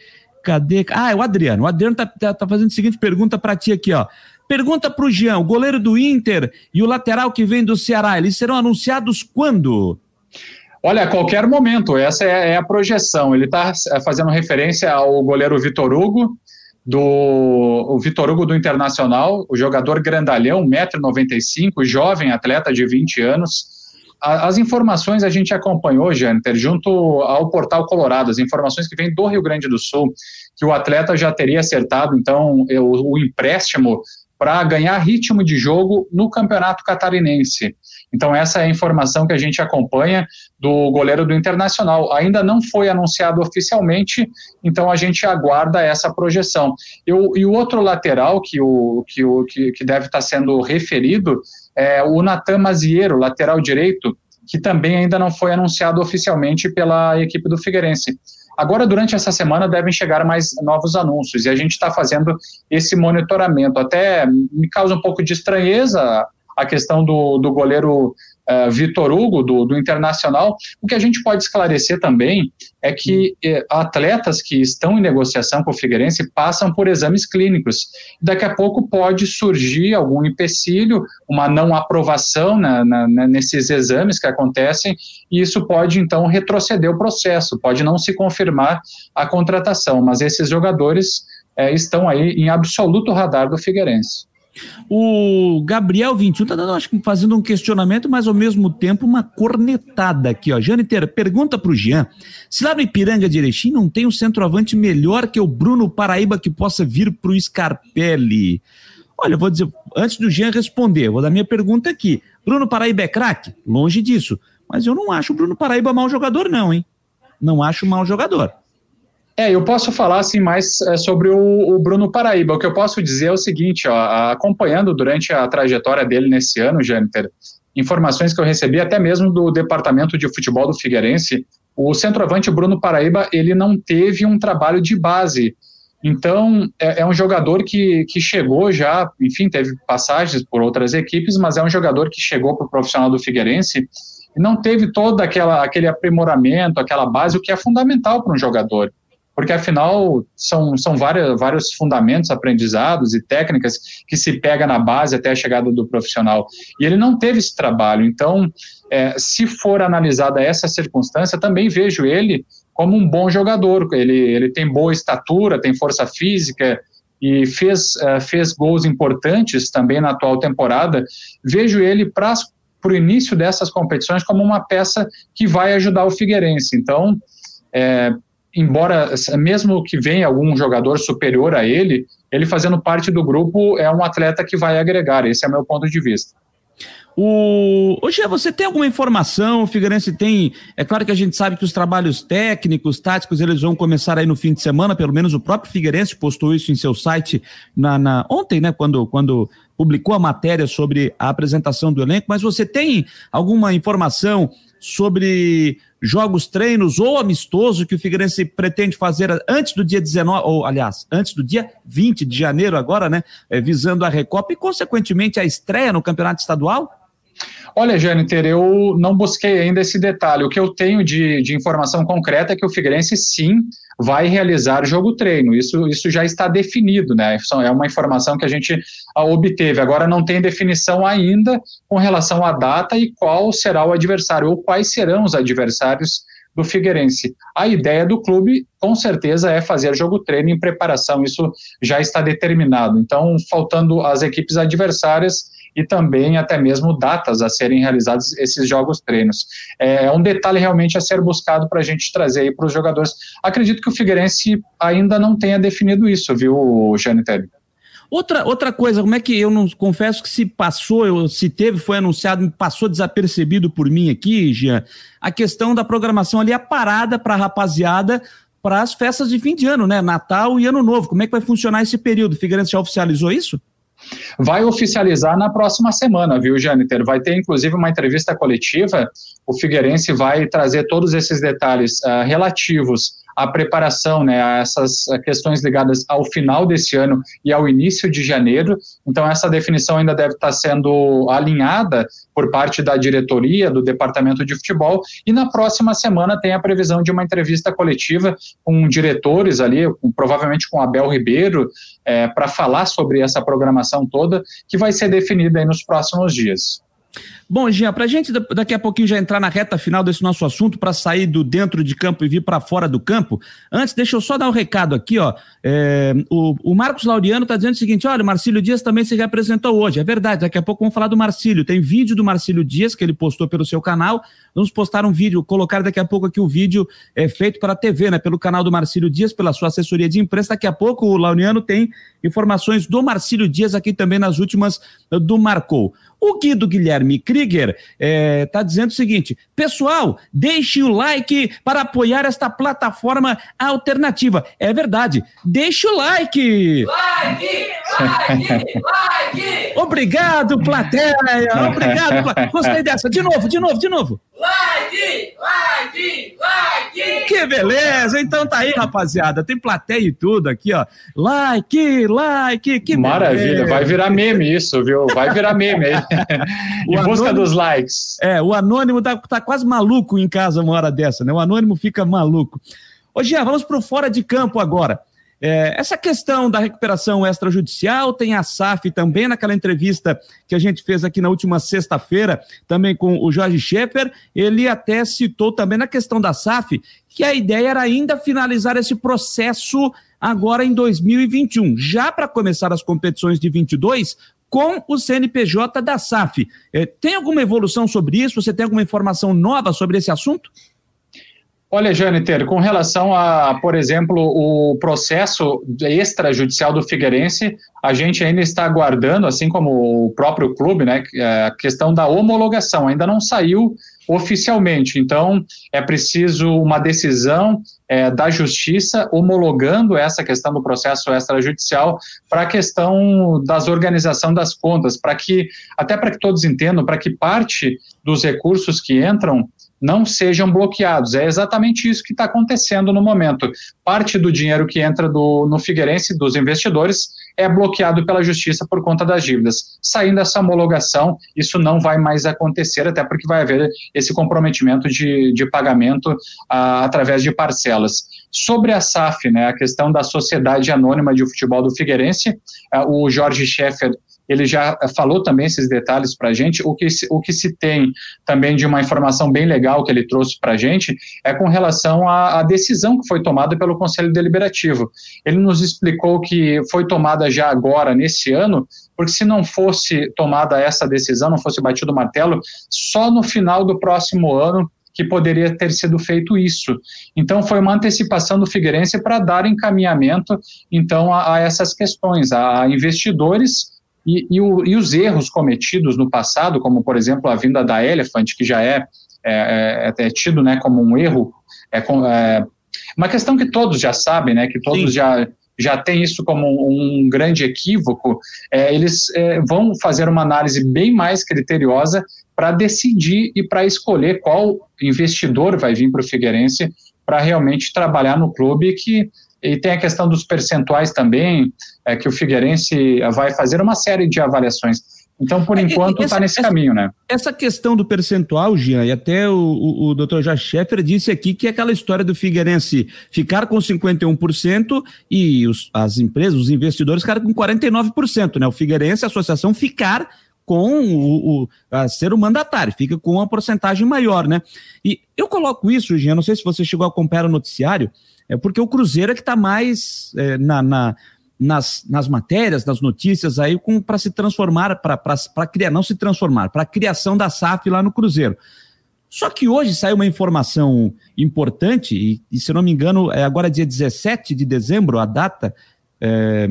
Cadê? Ah, é o Adriano. O Adriano tá, tá, tá fazendo a seguinte pergunta para ti aqui, ó. Pergunta pro Jean, o goleiro do Inter e o lateral que vem do Ceará, eles serão anunciados quando? Olha, a qualquer momento, essa é, é a projeção. Ele está é, fazendo referência ao goleiro Vitor Hugo, do o Vitor Hugo do Internacional, o jogador grandalhão, 1,95m, jovem atleta de 20 anos. as informações a gente acompanhou, Janter, junto ao Portal Colorado, as informações que vêm do Rio Grande do Sul, que o atleta já teria acertado, então, o empréstimo para ganhar ritmo de jogo no Campeonato Catarinense. Então, essa é a informação que a gente acompanha do goleiro do Internacional. Ainda não foi anunciado oficialmente, então a gente aguarda essa projeção. Eu, e o outro lateral que, o, que, o, que, que deve estar sendo referido é o Natan Maziero, lateral direito, que também ainda não foi anunciado oficialmente pela equipe do Figueirense. Agora, durante essa semana, devem chegar mais novos anúncios e a gente está fazendo esse monitoramento. Até me causa um pouco de estranheza a questão do, do goleiro uh, Vitor Hugo, do, do, Internacional. O que a gente pode esclarecer também é que uh, atletas que estão em negociação com o Figueirense passam por exames clínicos. Daqui a pouco pode surgir algum empecilho, uma não aprovação na, na, na, nesses exames que acontecem, e isso pode então retroceder o processo, pode não se confirmar a contratação, mas esses jogadores uh, estão aí em absoluto radar do Figueirense. O Gabriel 21 tá dando, acho que fazendo um questionamento, mas ao mesmo tempo uma cornetada aqui, ó. Janiter, pergunta pro Jean: se lá no Ipiranga de Erechim não tem um centroavante melhor que o Bruno Paraíba que possa vir pro Scarpelli? Olha, eu vou dizer, antes do Jean responder, vou dar minha pergunta aqui. Bruno Paraíba é craque? Longe disso. Mas eu não acho o Bruno Paraíba mau jogador, não, hein? Não acho mau jogador. É, eu posso falar assim mais é, sobre o, o, Bruno Paraíba. O que eu posso dizer é o seguinte, ó, acompanhando durante a trajetória dele nesse ano, Jâniter, informações que eu recebi até mesmo do departamento de futebol do Figueirense, o centroavante Bruno Paraíba ele não teve um trabalho de base. Então, é, é um jogador que, que chegou já, enfim, teve passagens por outras equipes, mas é um jogador que chegou para o profissional do Figueirense e não teve todo aquela, aquele aprimoramento, aquela base, o que é fundamental para um jogador porque afinal são, são várias, vários fundamentos, aprendizados e técnicas que se pega na base até a chegada do profissional. E ele não teve esse trabalho. Então, é, se for analisada essa circunstância, também vejo ele como um bom jogador. Ele, ele tem boa estatura, tem força física e fez, uh, fez gols importantes também na atual temporada. Vejo ele para o início dessas competições como uma peça que vai ajudar o Figueirense. Então, é, embora mesmo que venha algum jogador superior a ele, ele fazendo parte do grupo é um atleta que vai agregar. Esse é o meu ponto de vista. O... Hoje você tem alguma informação? O Figueirense tem. É claro que a gente sabe que os trabalhos técnicos, táticos, eles vão começar aí no fim de semana, pelo menos o próprio Figueirense postou isso em seu site na, na... ontem, né? Quando, quando publicou a matéria sobre a apresentação do elenco, mas você tem alguma informação sobre jogos, treinos ou amistoso que o Figueirense pretende fazer antes do dia 19, ou aliás, antes do dia 20 de janeiro agora, né, é, visando a Recopa e consequentemente a estreia no Campeonato Estadual? Olha, Jâniter, eu não busquei ainda esse detalhe. O que eu tenho de, de informação concreta é que o Figueirense sim vai realizar jogo treino. Isso, isso já está definido, né? É uma informação que a gente ah, obteve. Agora não tem definição ainda com relação à data e qual será o adversário, ou quais serão os adversários do Figueirense. A ideia do clube, com certeza, é fazer jogo treino em preparação, isso já está determinado. Então, faltando as equipes adversárias, e também até mesmo datas a serem realizados esses jogos treinos. É, é um detalhe realmente a ser buscado para a gente trazer aí para os jogadores. Acredito que o Figueirense ainda não tenha definido isso, viu, Jânio? Outra, outra coisa, como é que eu não confesso que se passou, eu, se teve, foi anunciado, passou desapercebido por mim aqui, Jean, a questão da programação ali, a parada para a rapaziada para as festas de fim de ano, né? Natal e Ano Novo. Como é que vai funcionar esse período? O Figueirense já oficializou isso? Vai oficializar na próxima semana, viu, Jâniter? Vai ter, inclusive, uma entrevista coletiva. O Figueirense vai trazer todos esses detalhes uh, relativos a preparação, né, a essas questões ligadas ao final desse ano e ao início de janeiro. Então, essa definição ainda deve estar sendo alinhada por parte da diretoria do departamento de futebol. E na próxima semana tem a previsão de uma entrevista coletiva com diretores ali, com, provavelmente com Abel Ribeiro, é, para falar sobre essa programação toda, que vai ser definida nos próximos dias. Bom, Jean, para a gente daqui a pouquinho já entrar na reta final desse nosso assunto, para sair do dentro de campo e vir para fora do campo, antes deixa eu só dar um recado aqui, ó. É, o, o, Marcos Laureano está dizendo o seguinte: olha, o Marcílio Dias também se representou hoje. É verdade, daqui a pouco vamos falar do Marcílio. Tem vídeo do Marcílio Dias que ele postou pelo seu canal. Vamos postar um vídeo, colocar daqui a pouco aqui o vídeo é, feito para a TV, né? Pelo canal do Marcílio Dias, pela sua assessoria de imprensa. Daqui a pouco o Laureano tem informações do Marcílio Dias aqui também nas últimas do Marcou. O Guido Guilherme Krieger está é, tá dizendo o seguinte: pessoal, deixe o like para apoiar esta plataforma alternativa. É verdade, deixe o like! Like! Like! like! Obrigado, plateia! Obrigado! Plateia. Gostei dessa. De novo, de novo, de novo. Like! Like! Like! Que beleza! Então tá aí, rapaziada. Tem plateia e tudo aqui, ó. Like, like, que Maravilha, beleza. vai virar meme isso, viu? Vai virar meme aí. em anônimo, busca dos likes. É, o anônimo tá, tá quase maluco em casa uma hora dessa, né? O anônimo fica maluco. Ô, Jean, vamos pro fora de campo agora. É, essa questão da recuperação extrajudicial tem a SAF também naquela entrevista que a gente fez aqui na última sexta-feira, também com o Jorge Schaeffer. Ele até citou também na questão da SAF que a ideia era ainda finalizar esse processo agora em 2021, já para começar as competições de 22 com o CNPJ da SAF. É, tem alguma evolução sobre isso? Você tem alguma informação nova sobre esse assunto? Olha, Jâniter, com relação a, por exemplo, o processo extrajudicial do Figueirense, a gente ainda está aguardando, assim como o próprio clube, né, é, a questão da homologação ainda não saiu oficialmente. Então, é preciso uma decisão é, da Justiça homologando essa questão do processo extrajudicial para a questão das organização das contas, para que, até para que todos entendam, para que parte dos recursos que entram não sejam bloqueados. É exatamente isso que está acontecendo no momento. Parte do dinheiro que entra do, no Figueirense, dos investidores, é bloqueado pela justiça por conta das dívidas. Saindo essa homologação, isso não vai mais acontecer, até porque vai haver esse comprometimento de, de pagamento ah, através de parcelas. Sobre a SAF, né, a questão da Sociedade Anônima de Futebol do Figueirense, ah, o Jorge Schaeffer ele já falou também esses detalhes para a gente. O que, se, o que se tem também de uma informação bem legal que ele trouxe para a gente é com relação à, à, decisão que foi tomada pelo Conselho Deliberativo. Ele nos explicou que foi tomada já agora, nesse ano, porque se não fosse tomada essa decisão, não fosse batido o martelo, só no final do próximo ano que poderia ter sido feito isso. Então foi uma antecipação do Figueirense para dar encaminhamento então a, a essas questões, a investidores E, e, o, e, os erros cometidos no passado, como por exemplo a vinda da Elephant, que já é, é, é, é tido né, como um erro, é, é, uma questão que todos já sabem, né, que todos Sim. já já têm isso como um, um grande equívoco, é, eles é, vão fazer uma análise bem mais criteriosa para decidir e para escolher qual investidor vai vir para o Figueirense para realmente trabalhar no clube que e tem a questão dos percentuais também, é, que o Figueirense vai fazer uma série de avaliações. Então, por é, enquanto, está nesse essa, caminho, né? Essa questão do percentual, Jean, e até o, o, o Dr. Jorge Scheffer disse aqui que é aquela história do Figueirense ficar com 51% e os, as empresas, os investidores ficaram com 49%, né? O Figueirense, a associação, ficar com o, o a ser o mandatário, fica com uma porcentagem maior, né? E eu coloco isso, Jean, não sei se você chegou a acompanhar o noticiário, é porque o Cruzeiro é que está mais é, na, na nas, nas matérias, nas notícias aí, para se transformar, para criar, não se transformar, para a criação da SAF lá no Cruzeiro. Só que hoje saiu uma informação importante, e, e se não me engano, é agora dia 17 de dezembro, a data, é,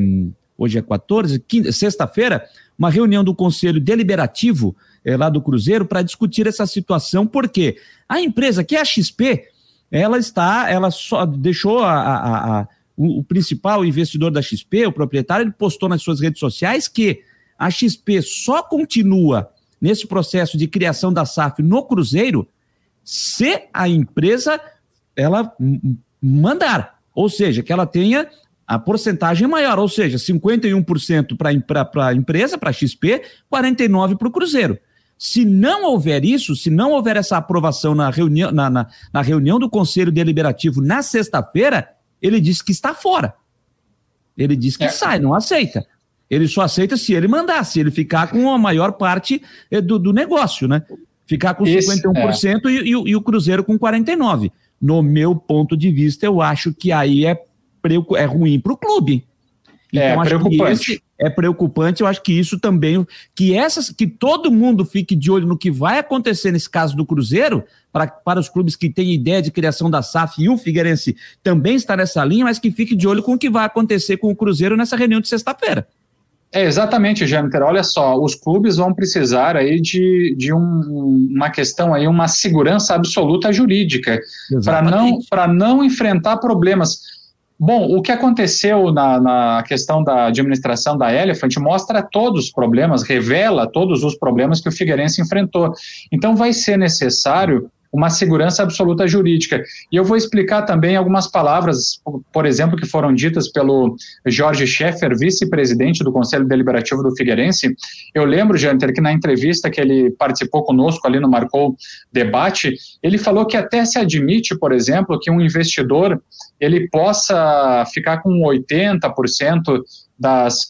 hoje é 14, sexta-feira, uma reunião do Conselho Deliberativo é, lá do Cruzeiro para discutir essa situação, porque a empresa, que é a XP, ela está, ela só deixou a, a, a o, o, principal investidor da XP, o proprietário, ele postou nas suas redes sociais que a XP só continua nesse processo de criação da SAF no Cruzeiro se a empresa ela mandar, ou seja, que ela tenha a porcentagem maior, ou seja, 51% para a empresa, para a XP, 49% para o Cruzeiro. Se não houver isso, se não houver essa aprovação na reunião, na, na, na reunião do Conselho Deliberativo na sexta-feira, ele diz que está fora. Ele diz que é. sai, não aceita. Ele só aceita se ele mandar, se ele ficar com a maior parte eh, do, do negócio, né? Ficar com Esse, 51% é. e, e, e o Cruzeiro com 49%. No meu ponto de vista, eu acho que aí é, é ruim para o clube. É, então, é acho preocupante. que esse é preocupante. Eu acho que isso também, que essas, que todo mundo fique de olho no que vai acontecer nesse caso do Cruzeiro, para, para os clubes que têm ideia de criação da SAF e o Figueirense também está nessa linha, mas que fique de olho com o que vai acontecer com o Cruzeiro nessa reunião de sexta-feira. É, exatamente, Jâniter. Olha só, os clubes vão precisar aí de, de um, uma questão aí, uma segurança absoluta jurídica para não, não enfrentar problemas. Bom, o que aconteceu na, na, questão da administração da Elephant mostra todos os problemas, revela todos os problemas que o Figueirense enfrentou. Então, vai ser necessário uma segurança absoluta jurídica. E eu vou explicar também algumas palavras, por exemplo, que foram ditas pelo Jorge Scheffer, vice-presidente do Conselho Deliberativo do Figueirense. Eu lembro, Janter, que na entrevista que ele participou conosco ali no Marcou Debate, ele falou que até se admite, por exemplo, que um investidor ele possa ficar com 80% das,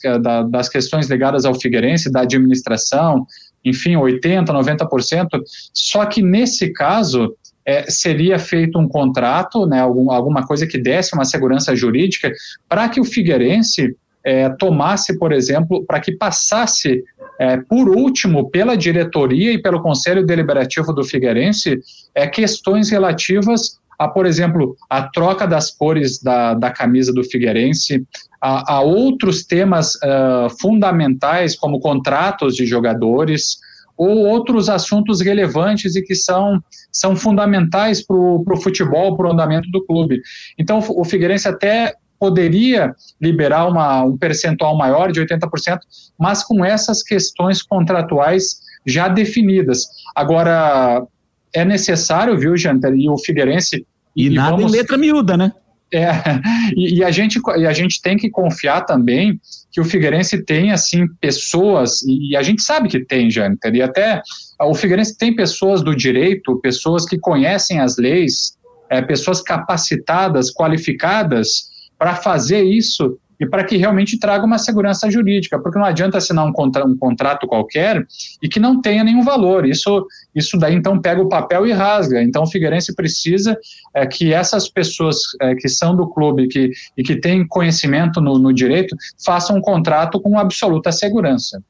das questões ligadas ao Figueirense, da administração, enfim, 80%, 90%, só que nesse caso é, seria feito um contrato, né, algum, alguma coisa que desse uma segurança jurídica para que o Figueirense é, tomasse, por exemplo, para que passasse é, por último pela diretoria e pelo Conselho Deliberativo do Figueirense é, questões relativas a, por exemplo, a troca das cores da, da camisa do Figueirense, a, a outros temas uh, fundamentais, como contratos de jogadores, ou outros assuntos relevantes e que são, são fundamentais para o futebol, para o andamento do clube. Então, o Figueirense até poderia liberar uma, um percentual maior de 80%, mas com essas questões contratuais já definidas. Agora, é necessário, viu, Janter, e o Figueirense e, e nada vamos... em letra miúda, né? É, e, e, a gente, e a gente tem que confiar também que o Figueirense tem, assim, pessoas, e, a gente sabe que tem, Jâniter, e até o Figueirense tem pessoas do direito, pessoas que conhecem as leis, é, pessoas capacitadas, qualificadas para fazer isso e para que realmente traga uma segurança jurídica, porque não adianta assinar um, contra, um contrato qualquer e que não tenha nenhum valor. Isso, isso daí então pega o papel e rasga. Então o Figueirense precisa é, que essas pessoas é, que são do clube que, e que têm conhecimento no, no direito façam um contrato com absoluta segurança.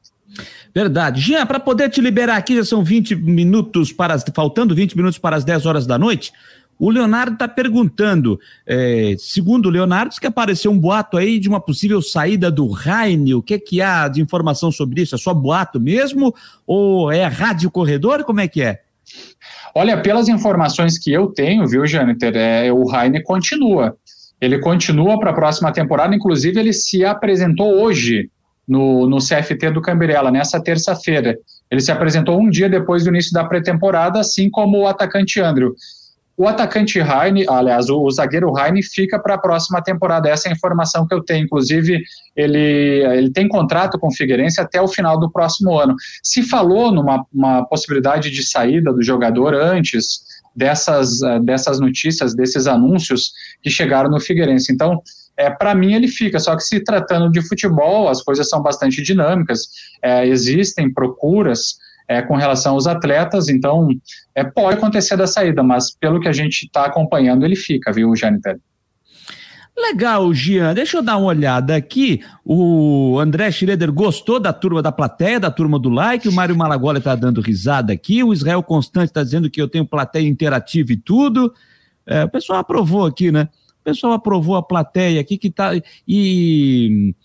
Verdade. Jean, para poder te liberar aqui, já são 20 minutos para faltando 20 minutos para as 10 horas da noite. O Leonardo está perguntando, é, segundo o Leonardo, que apareceu um boato aí de uma possível saída do Raine. O que, que há de informação sobre isso? É só boato mesmo? Ou é rádio corredor? Como é que é? Olha, pelas informações que eu tenho, viu, Jâniter, é, o Raine continua. Ele continua para a próxima temporada, inclusive ele se apresentou hoje no, no CFT do Camberela, nessa terça-feira. Ele se apresentou um dia depois do início da pré-temporada, assim como o atacante Andrew. O atacante Heine, aliás, o, o zagueiro Heine fica para a próxima temporada. Essa é a informação que eu tenho. Inclusive, ele, ele tem contrato com o Figueirense até o final do próximo ano. Se falou numa possibilidade de saída do jogador antes dessas, eh, dessas notícias, desses anúncios que chegaram no Figueirense. Então, é, para mim ele fica, só que se tratando de futebol, as coisas são bastante dinâmicas, é, existem procuras, é, com relação aos atletas, então é, pode acontecer da saída, mas pelo que a gente está acompanhando, ele fica, viu, Jâniter? Legal, Gian. Deixa eu dar uma olhada aqui. O André Schroeder gostou da turma da plateia, da turma do like. O Mário Malagola está dando risada aqui. O Israel Constante está dizendo que eu tenho plateia interativa e tudo. É, o pessoal aprovou aqui, né? O pessoal aprovou a plateia aqui que tá. E,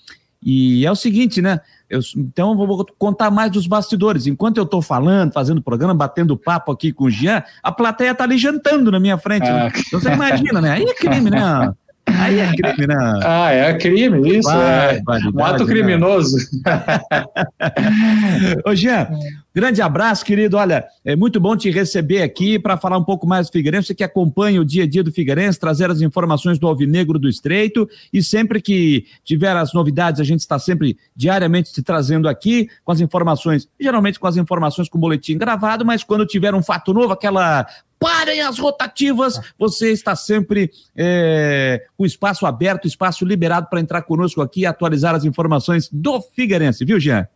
e é o seguinte, né? Eu, então, vou contar mais dos bastidores. Enquanto eu estou falando, fazendo programa, batendo papo aqui com o Jean, a plateia está ali jantando na minha frente. Né? Ah. Né? Então, você imagina, né? Aí é crime, né? Aí é crime, né? Ah, é crime, isso. Vai, é um ato né? criminoso. Ô, Jean, grande abraço, querido. Olha, é muito bom te receber aqui para falar um pouco mais do Figueirense. Você que acompanha o dia a dia do Figueirense, trazer as informações do Alvinegro do Estreito. E sempre que tiver as novidades, a gente está sempre diariamente te trazendo aqui com as informações, geralmente com as informações com o boletim gravado, mas quando tiver um fato novo, aquela parem as rotativas. Você está sempre é, com espaço aberto, espaço liberado para entrar conosco aqui e atualizar as informações do Figueirense, viu, Jean?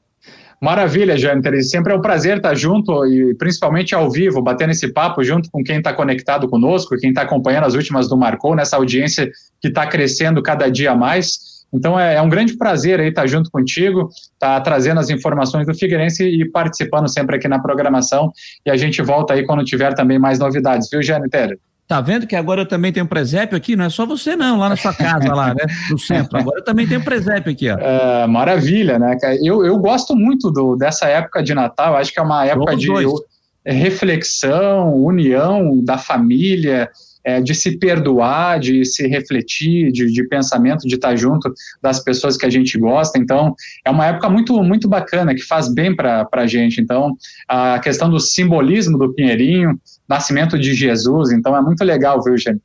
Maravilha, Jâniter. Sempre é um prazer estar junto e principalmente ao vivo, batendo esse papo junto com quem está conectado conosco, quem está acompanhando as últimas do Marcou, nessa audiência que está crescendo cada dia mais. Então é, é, um grande prazer aí estar junto contigo, estar tá trazendo as informações do Figueirense e participando sempre aqui na programação. E a gente volta aí quando tiver também mais novidades, viu, Jâniter? Tá vendo que agora eu também tenho presépio aqui? Não é só você, não, lá na sua casa, lá, né? No centro. Agora eu também tenho presépio aqui, ó. É, maravilha, né? Eu, eu gosto muito do, dessa época de Natal, acho que é uma época de dois. reflexão, união da família é, de se perdoar, de se refletir, de, de, pensamento, de estar junto das pessoas que a gente gosta. Então, é uma época muito, muito bacana, que faz bem para a gente. Então, a questão do simbolismo do Pinheirinho, nascimento de Jesus, então é muito legal, viu, gente?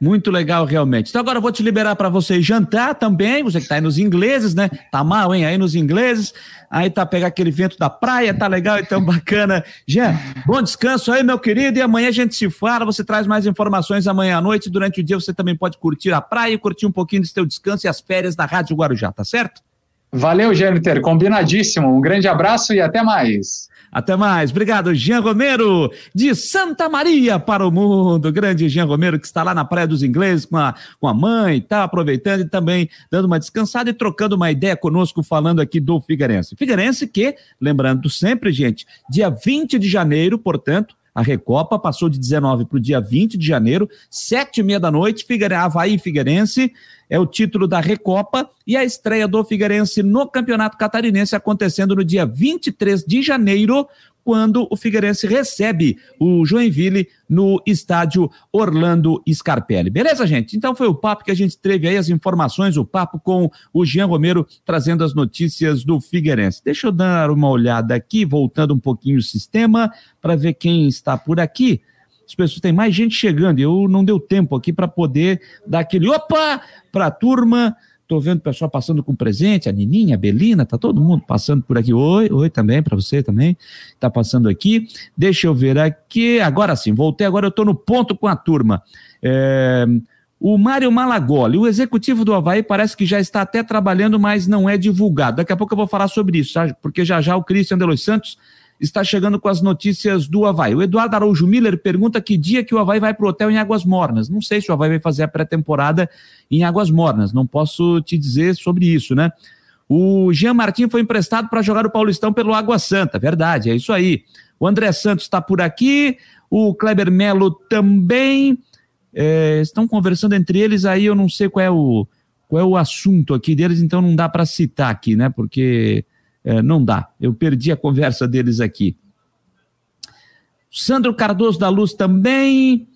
Muito legal, realmente. Então agora eu vou te liberar para você jantar também, você que tá aí nos ingleses, né? Tá mal, hein? Aí nos ingleses. Aí tá pegar aquele vento da praia, tá legal, então bacana. Jean, bom descanso aí, meu querido, e amanhã a gente se fala, você traz mais informações amanhã à noite, durante o dia você também pode curtir a praia e curtir um pouquinho do seu descanso e as férias da Rádio Guarujá, tá certo? Valeu, Jâniter, combinadíssimo. Um grande abraço e até mais. Até mais. Obrigado, Jean Romero, de Santa Maria para o mundo. Grande Jean Romero, que está lá na Praia dos Ingleses com a, com a mãe, está aproveitando e também dando uma descansada e trocando uma ideia conosco, falando aqui do Figueirense. Figueirense que, lembrando sempre, gente, dia 20 de janeiro, portanto, a Recopa passou de 19 para o dia 20 de janeiro, sete e meia da noite, Figueirense, Havaí Figueirense, é o título da Recopa e a estreia do Figueirense no Campeonato Catarinense acontecendo no dia 23 de janeiro, quando o Figueirense recebe o Joinville no estádio Orlando Scarpelli. Beleza, gente? Então foi o papo que a gente teve aí, as informações, o papo com o Jean Romero trazendo as notícias do Figueirense. Deixa eu dar uma olhada aqui, voltando um pouquinho o sistema, para ver quem está por aqui. As pessoas têm mais gente chegando, eu não deu tempo aqui para poder dar aquele opa para a turma. Tô vendo o pessoal passando com presente, a Nininha, a Belina, tá todo mundo passando por aqui. Oi, oi também, para você também, tá passando aqui. Deixa eu ver aqui, agora sim, voltei, agora eu tô no ponto com a turma. É, o Mário Malagoli, o executivo do Havaí parece que já está até trabalhando, mas não é divulgado. Daqui a pouco eu vou falar sobre isso, tá? porque já já o Cristian de Los Santos está chegando com as notícias do Havaí. O Eduardo Araújo Miller pergunta que dia que o Havaí vai para o hotel em Águas Mornas. Não sei se o Havaí vai fazer a pré-temporada em Águas Mornas, não posso te dizer sobre isso, né? O Jean Martin foi emprestado para jogar o Paulistão pelo Água Santa, verdade, é isso aí. O André Santos está por aqui, o Kleber Melo também. é, estão conversando entre eles, aí eu não sei qual é o, qual é o assunto aqui deles, então não dá para citar aqui, né? Porque é, não dá. Eu perdi a conversa deles aqui. Sandro Cardoso da Luz também.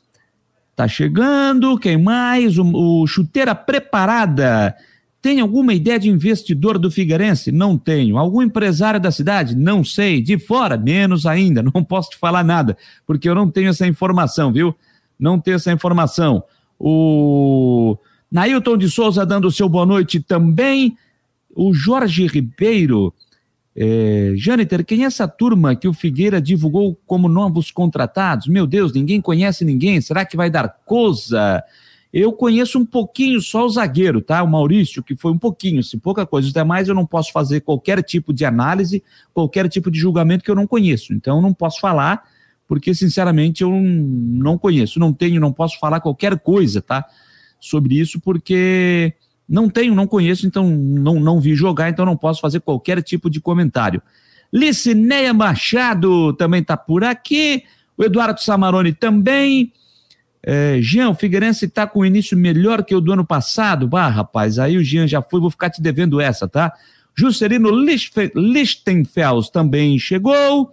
Tá chegando. Quem mais? O, o Chuteira Preparada. Tem alguma ideia de investidor do Figueirense? Não tenho. Algum empresário da cidade? Não sei. De fora? Menos ainda. Não posso te falar nada, porque eu não tenho essa informação, viu? Não tenho essa informação. O Nailton de Souza dando o seu boa noite também. O Jorge Ribeiro é, Jâniter, quem é essa turma que o Figueira divulgou como novos contratados? Meu Deus, ninguém conhece ninguém. Será que vai dar coisa? Eu conheço um pouquinho só o zagueiro, tá? O Maurício, que foi um pouquinho, se pouca coisa. Os demais eu não posso fazer qualquer tipo de análise, qualquer tipo de julgamento que eu não conheço. Então não posso falar, porque sinceramente eu não conheço. Não tenho, não posso falar qualquer coisa, tá? Sobre isso, porque não tenho, não conheço, então não, não vi jogar, então não posso fazer qualquer tipo de comentário. Licineia Machado também está por aqui. O Eduardo Samarone também. É, Jean, o Figueirense está com o início melhor que o do ano passado. Bah, rapaz, aí o Jean já foi, vou ficar te devendo essa, tá? Juscelino Lichtenfels também chegou.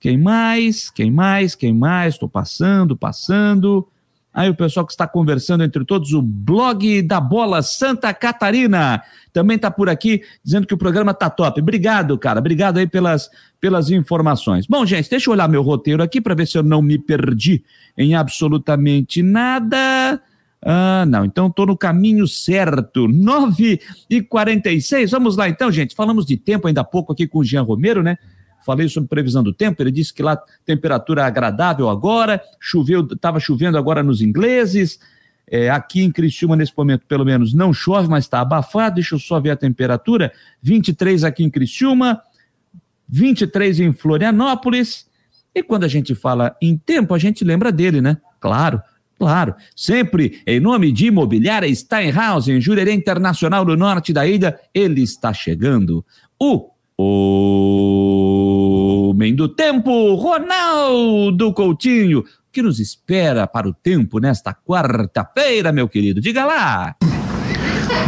Quem mais? Quem mais? Quem mais? Estou passando, passando. Aí o pessoal que está conversando entre todos, o blog da Bola Santa Catarina também está por aqui dizendo que o programa tá top. Obrigado, cara. Obrigado aí pelas, pelas informações. Bom, gente, deixa eu olhar meu roteiro aqui para ver se eu não me perdi em absolutamente nada. Ah, não, então estou no caminho certo. 9 e 46 Vamos lá então, gente. Falamos de tempo ainda há pouco aqui com o Jean Romero, né? Falei sobre previsão do tempo, ele disse que lá temperatura agradável agora, choveu, estava chovendo agora nos ingleses, é, aqui em Criciúma, nesse momento, pelo menos, não chove, mas está abafado. Deixa eu só ver a temperatura: 23 aqui em Criciúma, 23 em Florianópolis. E quando a gente fala em tempo, a gente lembra dele, né? Claro, claro. Sempre em nome de Imobiliária Steinhaus, em Jurerê Internacional no norte da ilha, ele está chegando. O Homem do Tempo, Ronaldo Coutinho, que nos espera para o tempo nesta quarta-feira, meu querido. Diga lá.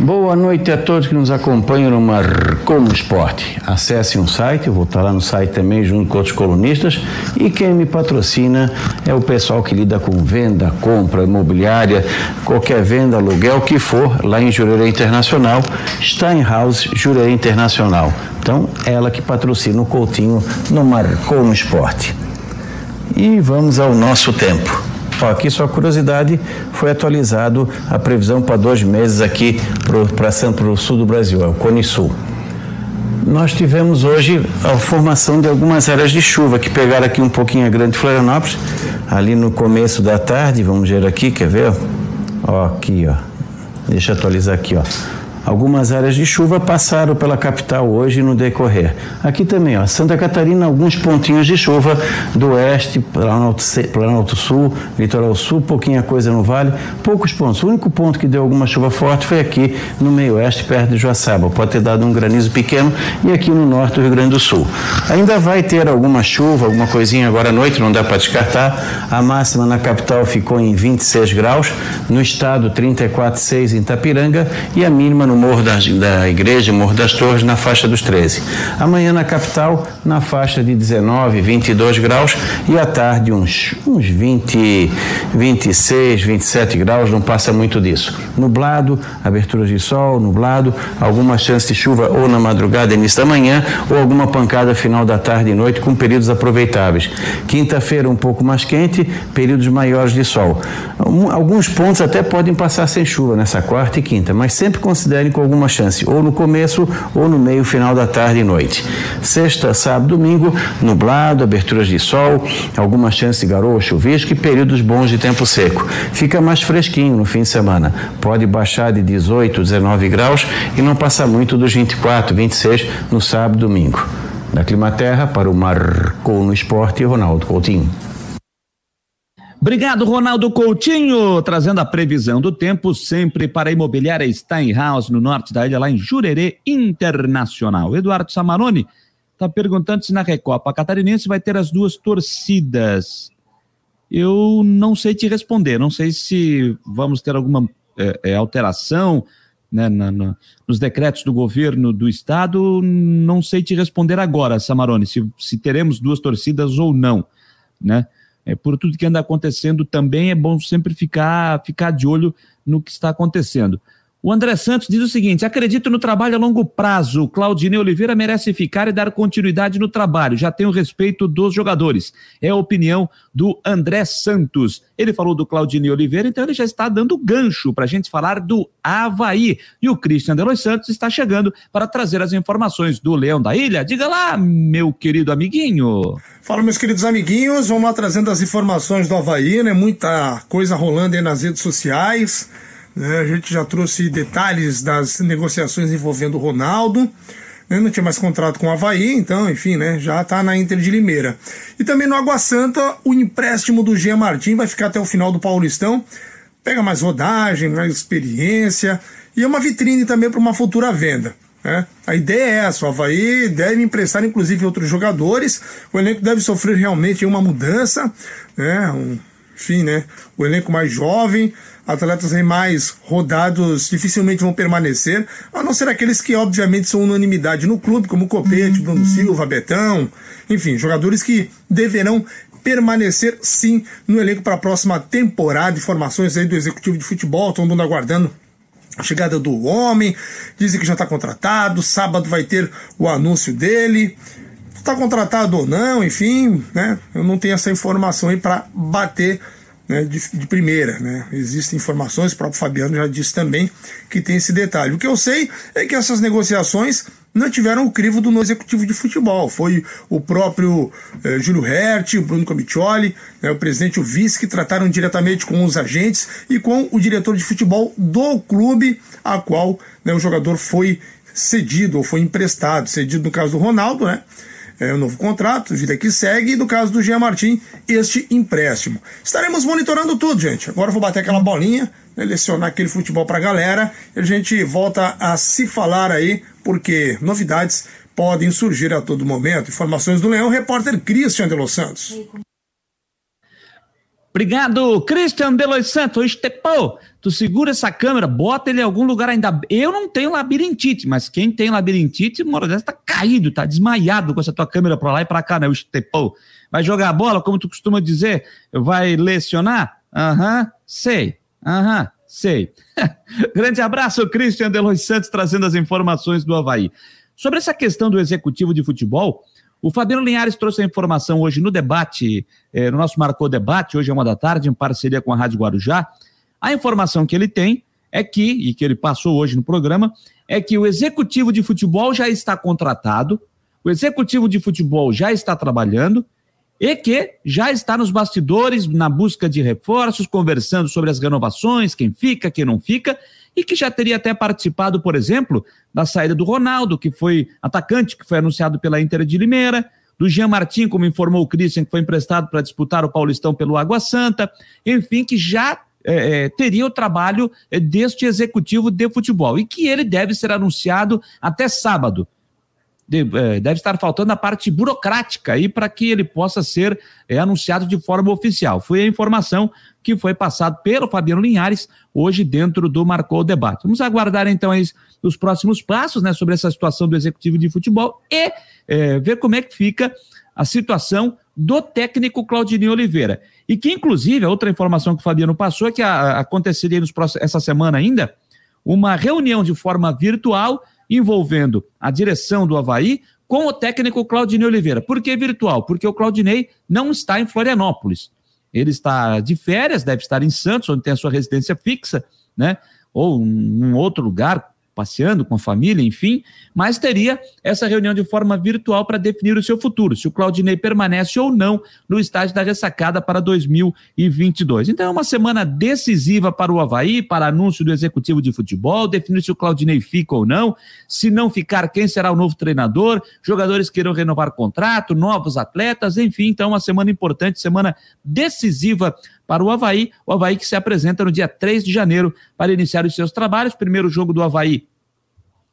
Boa noite a todos que nos acompanham no Marcou Esporte. Acesse um site, eu vou estar lá no site também junto com outros colunistas. E quem me patrocina é o pessoal que lida com venda, compra, imobiliária, qualquer venda, aluguel, que for, lá em Jurerê Internacional, Steinhaus Jurerê Internacional. Então, ela que patrocina o Coutinho no Marcou Esporte. E vamos ao nosso tempo. Ó, aqui só curiosidade, foi atualizado a previsão para dois meses aqui para o sul do Brasil, é o Cone Sul. Nós tivemos hoje a formação de algumas áreas de chuva que pegaram aqui um pouquinho a Grande Florianópolis, ali no começo da tarde, vamos ver aqui, quer ver? Ó, aqui, ó. Deixa eu atualizar aqui, ó. Algumas áreas de chuva passaram pela capital hoje no decorrer. Aqui também, ó, Santa Catarina, alguns pontinhos de chuva do oeste, Planalto, Planalto Sul, Litoral Sul, pouquinha coisa no vale, poucos pontos. O único ponto que deu alguma chuva forte foi aqui no meio oeste, perto de Joaçaba. Pode ter dado um granizo pequeno e aqui no norte do Rio Grande do Sul. Ainda vai ter alguma chuva, alguma coisinha agora à noite, não dá para descartar. A máxima na capital ficou em 26 graus, no estado 34,6 em Itapiranga e a mínima no no Morro da, da Igreja, Morro das Torres, na faixa dos 13. Amanhã na capital, na faixa de 19, 22 graus e à tarde uns, uns 20, 26, 27 graus, não passa muito disso. Nublado, aberturas de sol, nublado, alguma chance de chuva ou na madrugada, início da manhã, ou alguma pancada final da tarde e noite com períodos aproveitáveis. Quinta-feira um pouco mais quente, períodos maiores de sol. Alguns pontos até podem passar sem chuva nessa quarta e quinta, mas sempre considere com alguma chance, ou no começo ou no meio final da tarde e noite. Sexta, sábado, domingo, nublado, aberturas de sol, alguma chance de garoa, chuvisco e períodos bons de tempo seco. Fica mais fresquinho no fim de semana. Pode baixar de 18, 19 graus e não passar muito dos 24, 26 no sábado e domingo. Da Climaterra para o Marcou no Esporte, Ronaldo Coutinho. Obrigado, Ronaldo Coutinho, trazendo a previsão do tempo sempre para a imobiliária Steinhaus, no norte da ilha, lá em Jurerê Internacional. Eduardo Samaroni está perguntando se na Recopa Catarinense vai ter as duas torcidas. eu não sei te responder. Não sei se vamos ter alguma é, é, alteração né, na, na, nos decretos do governo do estado. Não sei te responder agora, Samarone, se, se teremos duas torcidas ou não, né? É, por tudo que anda acontecendo também é bom sempre ficar, ficar de olho no que está acontecendo. O André Santos diz o seguinte: acredito no trabalho a longo prazo. Claudinei Oliveira merece ficar e dar continuidade no trabalho. Já tenho respeito dos jogadores. É a opinião do André Santos. Ele falou do Claudinei Oliveira, então ele já está dando gancho para a gente falar do Havaí. E o Christian Delois Santos está chegando para trazer as informações do Leão da Ilha. Diga lá, meu querido amiguinho. Fala, meus queridos amiguinhos. Vamos lá trazendo as informações do Havaí, né? Muita coisa rolando aí nas redes sociais. Né? A gente já trouxe detalhes das negociações envolvendo o Ronaldo. Né? Não tinha mais contrato com o Havaí, então, enfim, né? já está na Inter de Limeira. E também no Água Santa, o empréstimo do Jean Martin vai ficar até o final do Paulistão. Pega mais rodagem, mais experiência e é uma vitrine também para uma futura venda. Né? A ideia é essa: o Havaí deve emprestar inclusive outros jogadores, o elenco deve sofrer realmente uma mudança, né? Um, enfim, né? o elenco mais jovem, atletas mais rodados dificilmente vão permanecer, a não ser aqueles que obviamente são unanimidade no clube, como Copete, Bruno uhum. Silva, Betão, enfim, jogadores que deverão permanecer sim no elenco para a próxima temporada. Informações aí do executivo de futebol, todo mundo aguardando a chegada do homem, dizem que já está contratado, sábado vai ter o anúncio dele. Está contratado ou não, enfim, né? Eu não tenho essa informação aí para bater né, de, de, primeira. Né? Existem informações, o próprio Fabiano já disse também que tem esse detalhe. O que eu sei é que essas negociações não tiveram o crivo do novo executivo de futebol. Foi o próprio eh, Júlio Herti, o Bruno Comicioli, né, o presidente e o vice, que trataram diretamente com os agentes e com o diretor de futebol do clube, a qual né, o jogador foi cedido ou foi emprestado. Cedido no caso do Ronaldo, né? É, um novo contrato, vida que segue, e no caso do Jean Martin, este empréstimo. Estaremos monitorando tudo, gente. Agora eu vou bater aquela bolinha, né, lecionar aquele futebol pra galera, e a gente volta a se falar aí, porque novidades podem surgir a todo momento. Informações do Leão, repórter Christian de Los Santos. Obrigado, Christian Delois Santos. Estepô, tu segura essa câmera, bota ele em algum lugar ainda. Eu não tenho labirintite, mas quem tem labirintite, uma hora dessa tá caído, tá desmaiado com essa tua câmera pra lá e pra cá, né? O Estepô. Vai jogar a bola, como tu costuma dizer? Vai lecionar? Aham, uhum, sei. Aham, uhum, sei. Grande abraço, Christian Delois Santos, trazendo as informações do Havaí. Sobre essa questão do executivo de futebol, o Fabiano Linhares trouxe a informação hoje no debate, eh, no nosso Marcou Debate, hoje é uma da tarde, em parceria com a Rádio Guarujá. A informação que ele tem é que, e que ele passou hoje no programa, é que o executivo de futebol já está contratado, o executivo de futebol já está trabalhando e que já está nos bastidores na busca de reforços, conversando sobre as renovações, quem fica, quem não fica, e que já teria até participado, por exemplo, da saída do Ronaldo, que foi atacante, que foi anunciado pela Inter de Limeira, do Jean Martin, como informou o Christian, que foi emprestado para disputar o Paulistão pelo Água Santa, enfim, que já é, é, teria o trabalho é, deste executivo de futebol e que ele deve ser anunciado até sábado deve estar faltando a parte burocrática aí para que ele possa ser é, anunciado de forma oficial. Foi a informação que foi passada pelo Fabiano Linhares hoje dentro do Marcou o Debate. Vamos aguardar então aí os próximos passos né, sobre essa situação do executivo de futebol e é, ver como é que fica a situação do técnico Claudinei Oliveira. E que, inclusive, a outra informação que o Fabiano passou é que a, a, aconteceria nos próximos, essa semana ainda uma reunião de forma virtual envolvendo a direção do Havaí com o técnico Claudinei Oliveira. Por que virtual? Porque o Claudinei não está em Florianópolis. Ele está de férias, deve estar em Santos, onde tem a sua residência fixa, né? Ou em um outro lugar, passeando com a família, enfim, mas teria essa reunião de forma virtual para definir o seu futuro, se o Claudinei permanece ou não no estágio da ressacada para 2022. Então é uma semana decisiva para o Havaí, para anúncio do executivo de futebol, definir se o Claudinei fica ou não, se não ficar, quem será o novo treinador, jogadores que irão renovar contrato, novos atletas, enfim, então uma semana importante, semana decisiva para o Havaí. O Havaí que se apresenta no dia 3 de janeiro para iniciar os seus trabalhos. Primeiro jogo do Havaí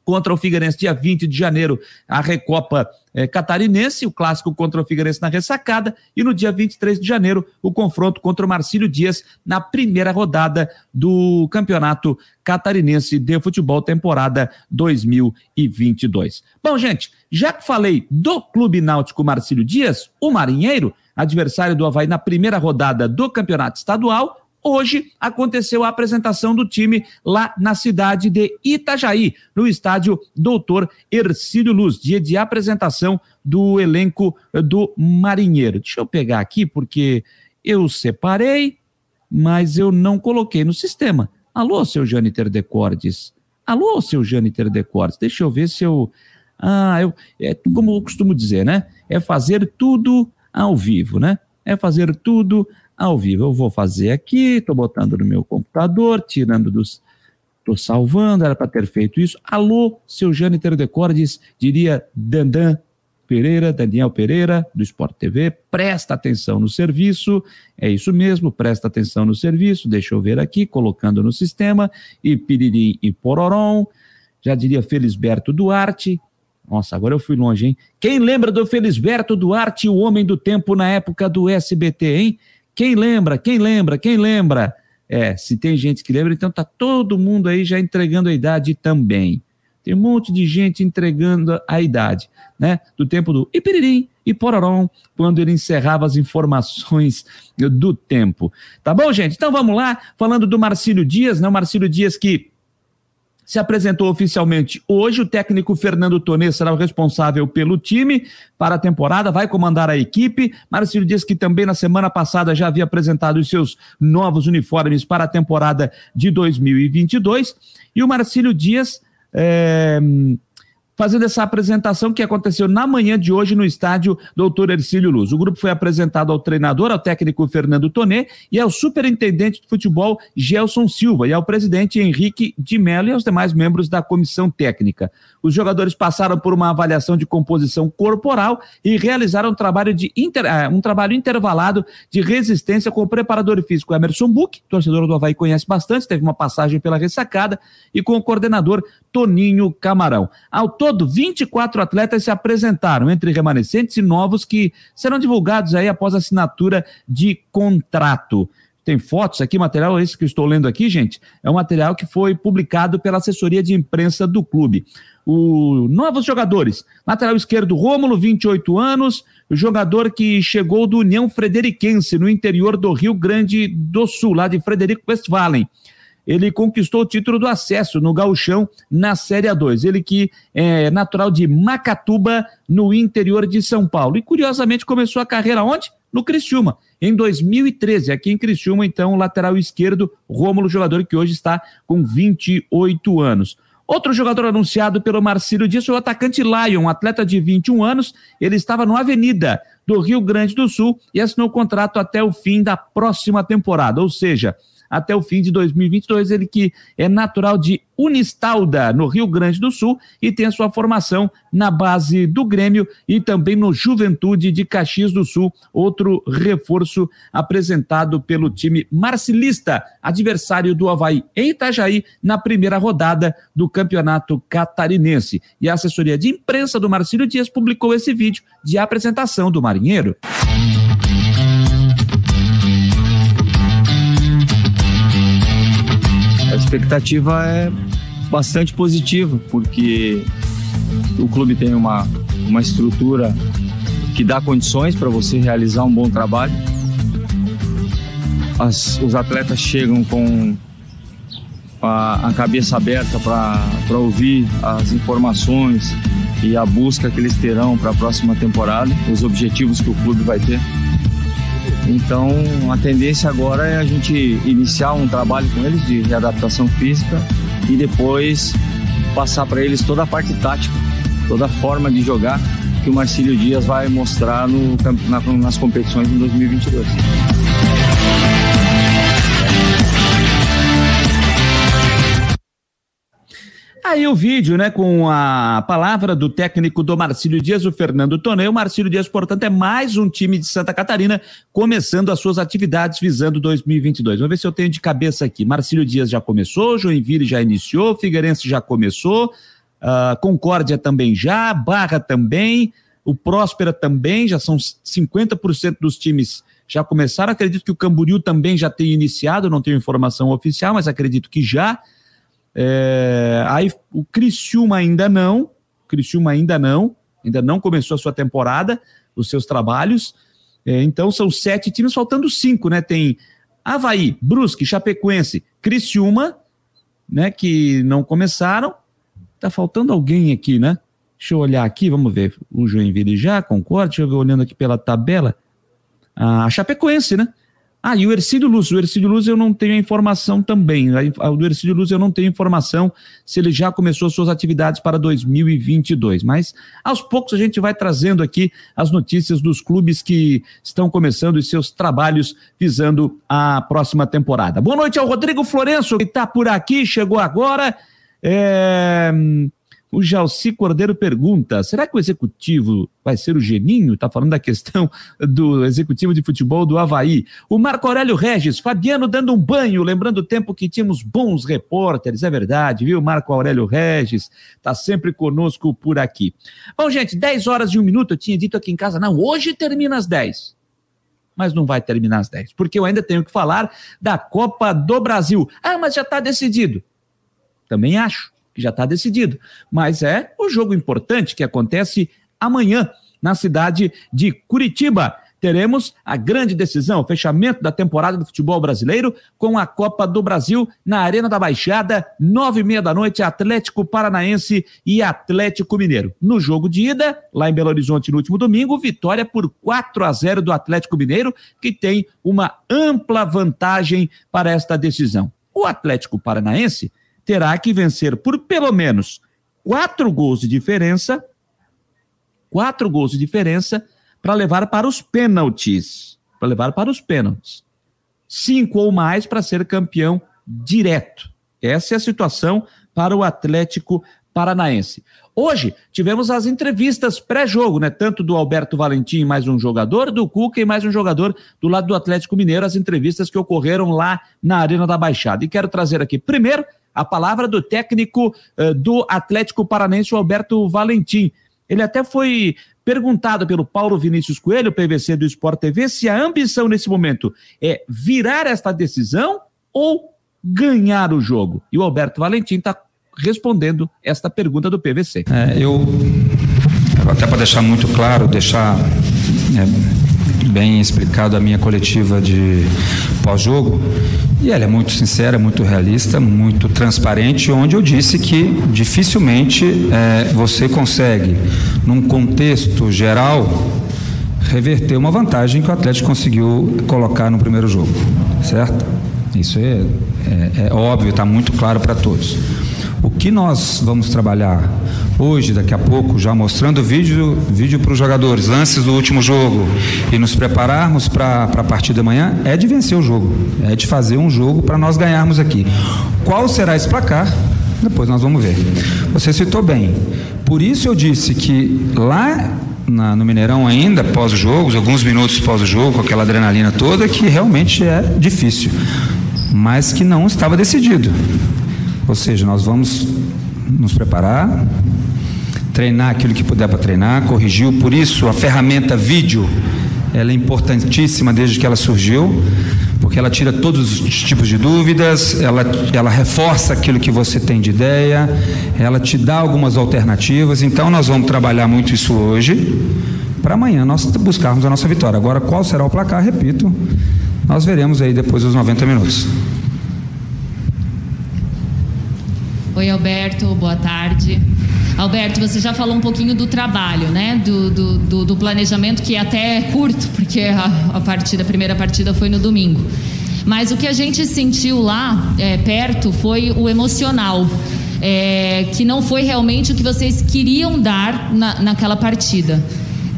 contra o Figueirense, dia 20 de janeiro, a Recopa é, catarinense, o clássico contra o Figueirense na ressacada, e no dia 23 de janeiro, o confronto contra o Marcílio Dias na primeira rodada do Campeonato Catarinense de Futebol, temporada 2022. Bom, gente, já que falei do Clube Náutico Marcílio Dias, o Marinheiro, adversário do Havaí na primeira rodada do Campeonato Estadual, Hoje aconteceu a apresentação do time lá na cidade de Itajaí, no estádio Doutor Ercílio Luz, dia de apresentação do elenco do Marinheiro. Deixa eu pegar aqui, porque eu separei, mas eu não coloquei no sistema. Alô, seu Jâniter Decordes. Alô, seu Jâniter Decordes. Deixa eu ver se eu. Ah, eu. É, como eu costumo dizer, né? É fazer tudo ao vivo, né? É fazer tudo ao vivo. Eu vou fazer aqui, estou botando no meu computador, tirando dos. Estou salvando, era para ter feito isso. Alô, seu Jâniter Decordes, diria Dandan Pereira, Daniel Pereira, do Sport TV, presta atenção no serviço, é isso mesmo, presta atenção no serviço, deixa eu ver aqui, colocando no sistema, e Piririm e Pororom, já diria Felisberto Duarte, nossa, agora eu fui longe, hein? Quem lembra do Felisberto Duarte, o homem do tempo na época do SBT, hein? Quem lembra? Quem lembra? Quem lembra? É, se tem gente que lembra, então tá todo mundo aí já entregando a idade também. Tem um monte de gente entregando a idade, né? Do tempo do Ipiririm e Pororom, quando ele encerrava as informações do tempo. Tá bom, gente? Então vamos lá, falando do Marcílio Dias, né? O Marcílio Dias que se apresentou oficialmente hoje. O técnico Fernando Tonê será o responsável pelo time para a temporada, vai comandar a equipe. Marcelo diz que também na semana passada já havia apresentado os seus novos uniformes para a temporada de 2022. E o Marcílio Dias. É fazendo essa apresentação que aconteceu na manhã de hoje no estádio Doutor Ercílio Luz. O grupo foi apresentado ao treinador, ao técnico Fernando Tonê e ao superintendente de futebol Gelson Silva e ao presidente Henrique de Mello e aos demais membros da comissão técnica. Os jogadores passaram por uma avaliação de composição corporal e realizaram um trabalho, de inter... Eh, um trabalho intervalado de resistência com o preparador físico Emerson Buch, torcedor do Havaí conhece bastante, teve uma passagem pela ressacada, e com o coordenador Toninho Camarão. Ao todo, 24 atletas se apresentaram, entre remanescentes e novos que serão divulgados aí após assinatura de contrato. Tem fotos aqui, material esse que eu estou lendo aqui, gente, é um material que foi publicado pela assessoria de imprensa do clube. O novos jogadores, lateral esquerdo Rômulo, 28 anos, jogador que chegou do União Frederiquense, no interior do Rio Grande do Sul, lá de Frederico Westphalen ele conquistou o título do acesso no gauchão na Série A2. Ele que é natural de Macatuba, no interior de São Paulo. E curiosamente começou a carreira onde? No Criciúma, em 2013. Aqui em Criciúma, então, lateral esquerdo, Rômulo, jogador que hoje está com 28 anos. Outro jogador anunciado pelo Marcílio Dias o atacante Lion, atleta de 21 anos. Ele estava no Avenida do Rio Grande do Sul e assinou o contrato até o fim da próxima temporada. Ou seja, até o fim de 2022. Ele que é natural de Unistalda, no Rio Grande do Sul, e tem a sua formação na base do Grêmio e também no Juventude de Caxias do Sul, outro reforço apresentado pelo time marcilista, adversário do Havaí em Itajaí, na primeira rodada do Campeonato Catarinense. E a assessoria de imprensa do Marcílio Dias publicou esse vídeo de apresentação do marinheiro. Expectativa é bastante positiva, porque o clube tem uma, uma estrutura que dá condições para você realizar um bom trabalho. As, os atletas chegam com a, a cabeça aberta para ouvir as informações e a busca que eles terão para a próxima temporada, os objetivos que o clube vai ter. Então, a tendência agora é a gente iniciar um trabalho com eles de readaptação física e depois passar para eles toda a parte tática, toda a forma de jogar que o Marcílio Dias vai mostrar no, nas competições em 2022. Aí o vídeo, né, com a palavra do técnico do Marcílio Dias, o Fernando Tonê. O Marcílio Dias, portanto, é mais um time de Santa Catarina começando as suas atividades visando 2022. Vamos ver se eu tenho de cabeça aqui. Marcílio Dias já começou, Joinville já iniciou, Figueirense já começou, uh, Concórdia também já, Barra também, o Próspera também, já são 50% dos times já começaram. Acredito que o Camboriú também já tenha iniciado, não tenho informação oficial, mas acredito que já. É, aí o Criciúma ainda não, Criciúma ainda não, ainda não começou a sua temporada, os seus trabalhos. É, então são sete times, faltando cinco, né? Tem Havaí, Brusque, Chapecoense, Criciúma, né? Que não começaram. Tá faltando alguém aqui, né? Deixa eu olhar aqui, vamos ver. O Joinville já, concorda? Deixa eu ver olhando aqui pela tabela. A Chapecoense, né? Ah, e o Ercílio Luz. O Ercílio Luz eu não tenho a informação também. O do Ercílio Luz eu não tenho informação se ele já começou suas atividades para 2022. Mas aos poucos a gente vai trazendo aqui as notícias dos clubes que estão começando os seus trabalhos visando a próxima temporada. Boa noite ao Rodrigo Florenço, que está por aqui, chegou agora. É... O Jalci Cordeiro pergunta: será que o executivo vai ser o Geninho? Está falando da questão do executivo de futebol do Havaí. O Marco Aurélio Regis, Fabiano dando um banho, lembrando o tempo que tínhamos bons repórteres, é verdade, viu? Marco Aurélio Regis está sempre conosco por aqui. Bom, gente, 10 horas e um minuto, eu tinha dito aqui em casa, não, hoje termina às 10 mas não vai terminar às 10, porque eu ainda tenho que falar da Copa do Brasil. Ah, mas já está decidido. Também acho que já está decidido. Mas é o jogo importante que acontece amanhã na cidade de Curitiba. Teremos a grande decisão, o fechamento da temporada do futebol brasileiro com a Copa do Brasil na Arena da Baixada, nove e meia da noite, Atlético Paranaense e Atlético Mineiro. No jogo de ida, lá em Belo Horizonte no último domingo, vitória por 4 a 0 do Atlético Mineiro, que tem uma ampla vantagem para esta decisão. O Atlético Paranaense terá que vencer por pelo menos quatro gols de diferença, quatro gols de diferença para levar para os pênaltis, para levar para os pênaltis. Cinco ou mais para ser campeão direto. Essa é a situação para o Atlético Paranaense. Hoje tivemos as entrevistas pré-jogo, né? Tanto do Alberto Valentim, mais um jogador, do Cuca e mais um jogador do lado do Atlético Mineiro, as entrevistas que ocorreram lá na Arena da Baixada. E quero trazer aqui primeiro a palavra do técnico uh, do Atlético Paranense, o Alberto Valentim. Ele até foi perguntado pelo Paulo Vinícius Coelho, PVC do Sport TV, se a ambição nesse momento é virar esta decisão ou ganhar o jogo. E o Alberto Valentim está respondendo esta pergunta do PVC. É, eu, até para deixar muito claro, deixar é, bem explicado a minha coletiva de pós-jogo, e ela é muito sincera, muito realista, muito transparente, onde eu disse que dificilmente é, você consegue, num contexto geral, reverter uma vantagem que o Atlético conseguiu colocar no primeiro jogo, certo? Isso é, é, é óbvio, está muito claro para todos. O que nós vamos trabalhar hoje, daqui a pouco, já mostrando vídeo, vídeo para os jogadores, lances do último jogo e nos prepararmos para a partida amanhã, é de vencer o jogo, é de fazer um jogo para nós ganharmos aqui. Qual será esse placar? Depois nós vamos ver. Você citou bem. Por isso eu disse que lá na, no Mineirão ainda, pós os jogos, alguns minutos pós o jogo, com aquela adrenalina toda, que realmente é difícil, mas que não estava decidido. Ou seja, nós vamos nos preparar, treinar aquilo que puder para treinar, corrigiu. Por isso, a ferramenta vídeo ela é importantíssima desde que ela surgiu, porque ela tira todos os tipos de dúvidas, ela, ela reforça aquilo que você tem de ideia, ela te dá algumas alternativas. Então, nós vamos trabalhar muito isso hoje, para amanhã nós buscarmos a nossa vitória. Agora, qual será o placar? Repito, nós veremos aí depois dos 90 minutos. Oi, Alberto, boa tarde. Alberto, você já falou um pouquinho do trabalho, né? Do, do, do, do planejamento que até é curto, porque a, a, partida, a primeira partida foi no domingo. Mas o que a gente sentiu lá é, perto foi o emocional. É, que não foi realmente o que vocês queriam dar na, naquela partida.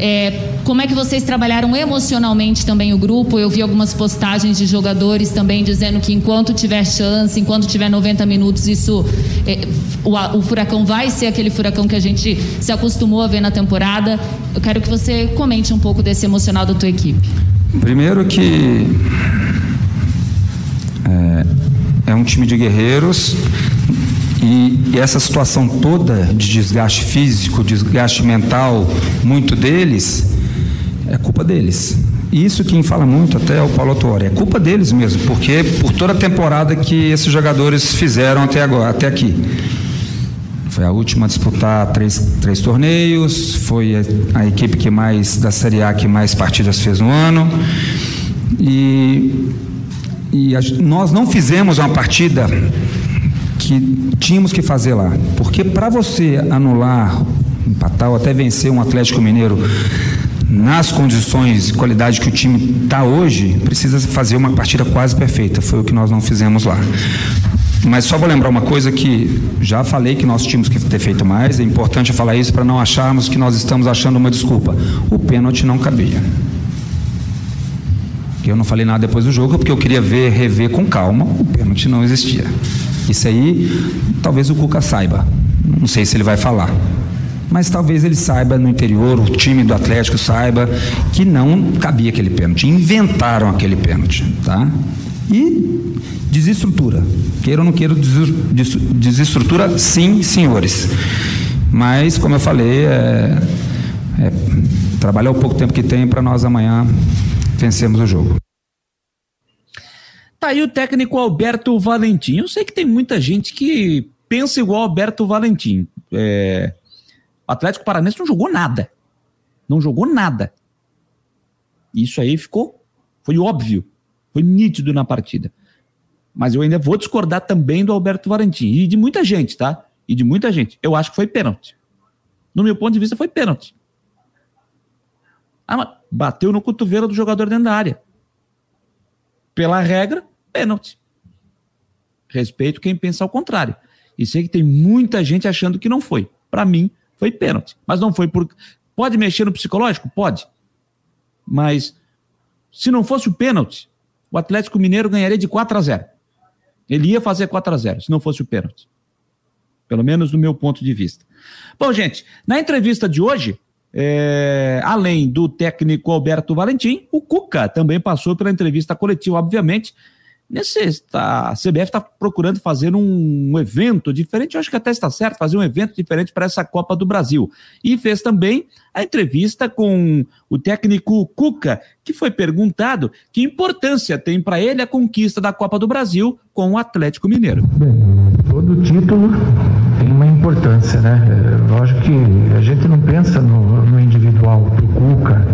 É, como é que vocês trabalharam emocionalmente também o grupo? Eu vi algumas postagens de jogadores também dizendo que enquanto tiver chance, enquanto tiver 90 minutos, isso é, o, o, furacão vai ser aquele furacão que a gente se acostumou a ver na temporada. Eu quero que você comente um pouco desse emocional da tua equipe. Primeiro que é, é um time de guerreiros E, e essa situação toda de desgaste físico, desgaste mental, muito deles, é culpa deles. Isso quem fala muito até é o Paulo Autori, é culpa deles mesmo, porque por toda a temporada que esses jogadores fizeram até agora, até aqui. Foi a última a disputar três, três torneios, foi a, a equipe que mais da Série A que mais partidas fez no ano. E, e a, nós não fizemos uma partida que tínhamos que fazer lá. Porque para você anular, empatar ou até vencer um Atlético Mineiro nas condições e qualidade que o time está hoje, precisa fazer uma partida quase perfeita. Foi o que nós não fizemos lá. Mas só vou lembrar uma coisa que já falei que nós tínhamos que ter feito mais. É importante falar isso para não acharmos que nós estamos achando uma desculpa. O pênalti não cabia. Eu não falei nada depois do jogo porque eu queria ver, rever com calma. O pênalti não existia. Isso aí, talvez o Cuca saiba. Não sei se ele vai falar mas talvez ele saiba no interior, o time do Atlético saiba que não cabia aquele pênalti. Inventaram aquele pênalti, tá? E desestrutura. Queira ou não queira, desestrutura, sim, senhores. Mas, como eu falei, é, é trabalhar o pouco tempo que tem para nós amanhã vencermos o jogo. Tá aí o técnico Alberto Valentim. Eu sei que tem muita gente que pensa igual Alberto Valentim. É, o Atlético Paranense não jogou nada. Não jogou nada. Isso aí ficou. Foi óbvio. Foi nítido na partida. Mas eu ainda vou discordar também do Alberto Valentim. E de muita gente, tá? E de muita gente. Eu acho que foi pênalti. No meu ponto de vista, foi pênalti. Ah, bateu no cotovelo do jogador dentro da área. Pela regra, pênalti. Respeito quem pensa ao contrário. E sei que tem muita gente achando que não foi. Para mim, foi pênalti. Mas não foi por. Pode mexer no psicológico? Pode. Mas se não fosse o pênalti, o Atlético Mineiro ganharia de 4 a 0. Ele ia fazer 4 a 0 se não fosse o pênalti. Pelo menos do meu ponto de vista. Bom, gente, na entrevista de hoje, é, além do técnico Alberto Valentim, o Cuca também passou pela entrevista coletiva, obviamente, Nesse, tá, a CBF está procurando fazer um, evento diferente, eu acho que até está certo, fazer um evento diferente para essa Copa do Brasil. E fez também a entrevista com o técnico Cuca, que foi perguntado que importância tem para ele a conquista da Copa do Brasil com o Atlético Mineiro. Todo título tem uma importância, né? É, lógico que a gente não pensa no, no individual do Cuca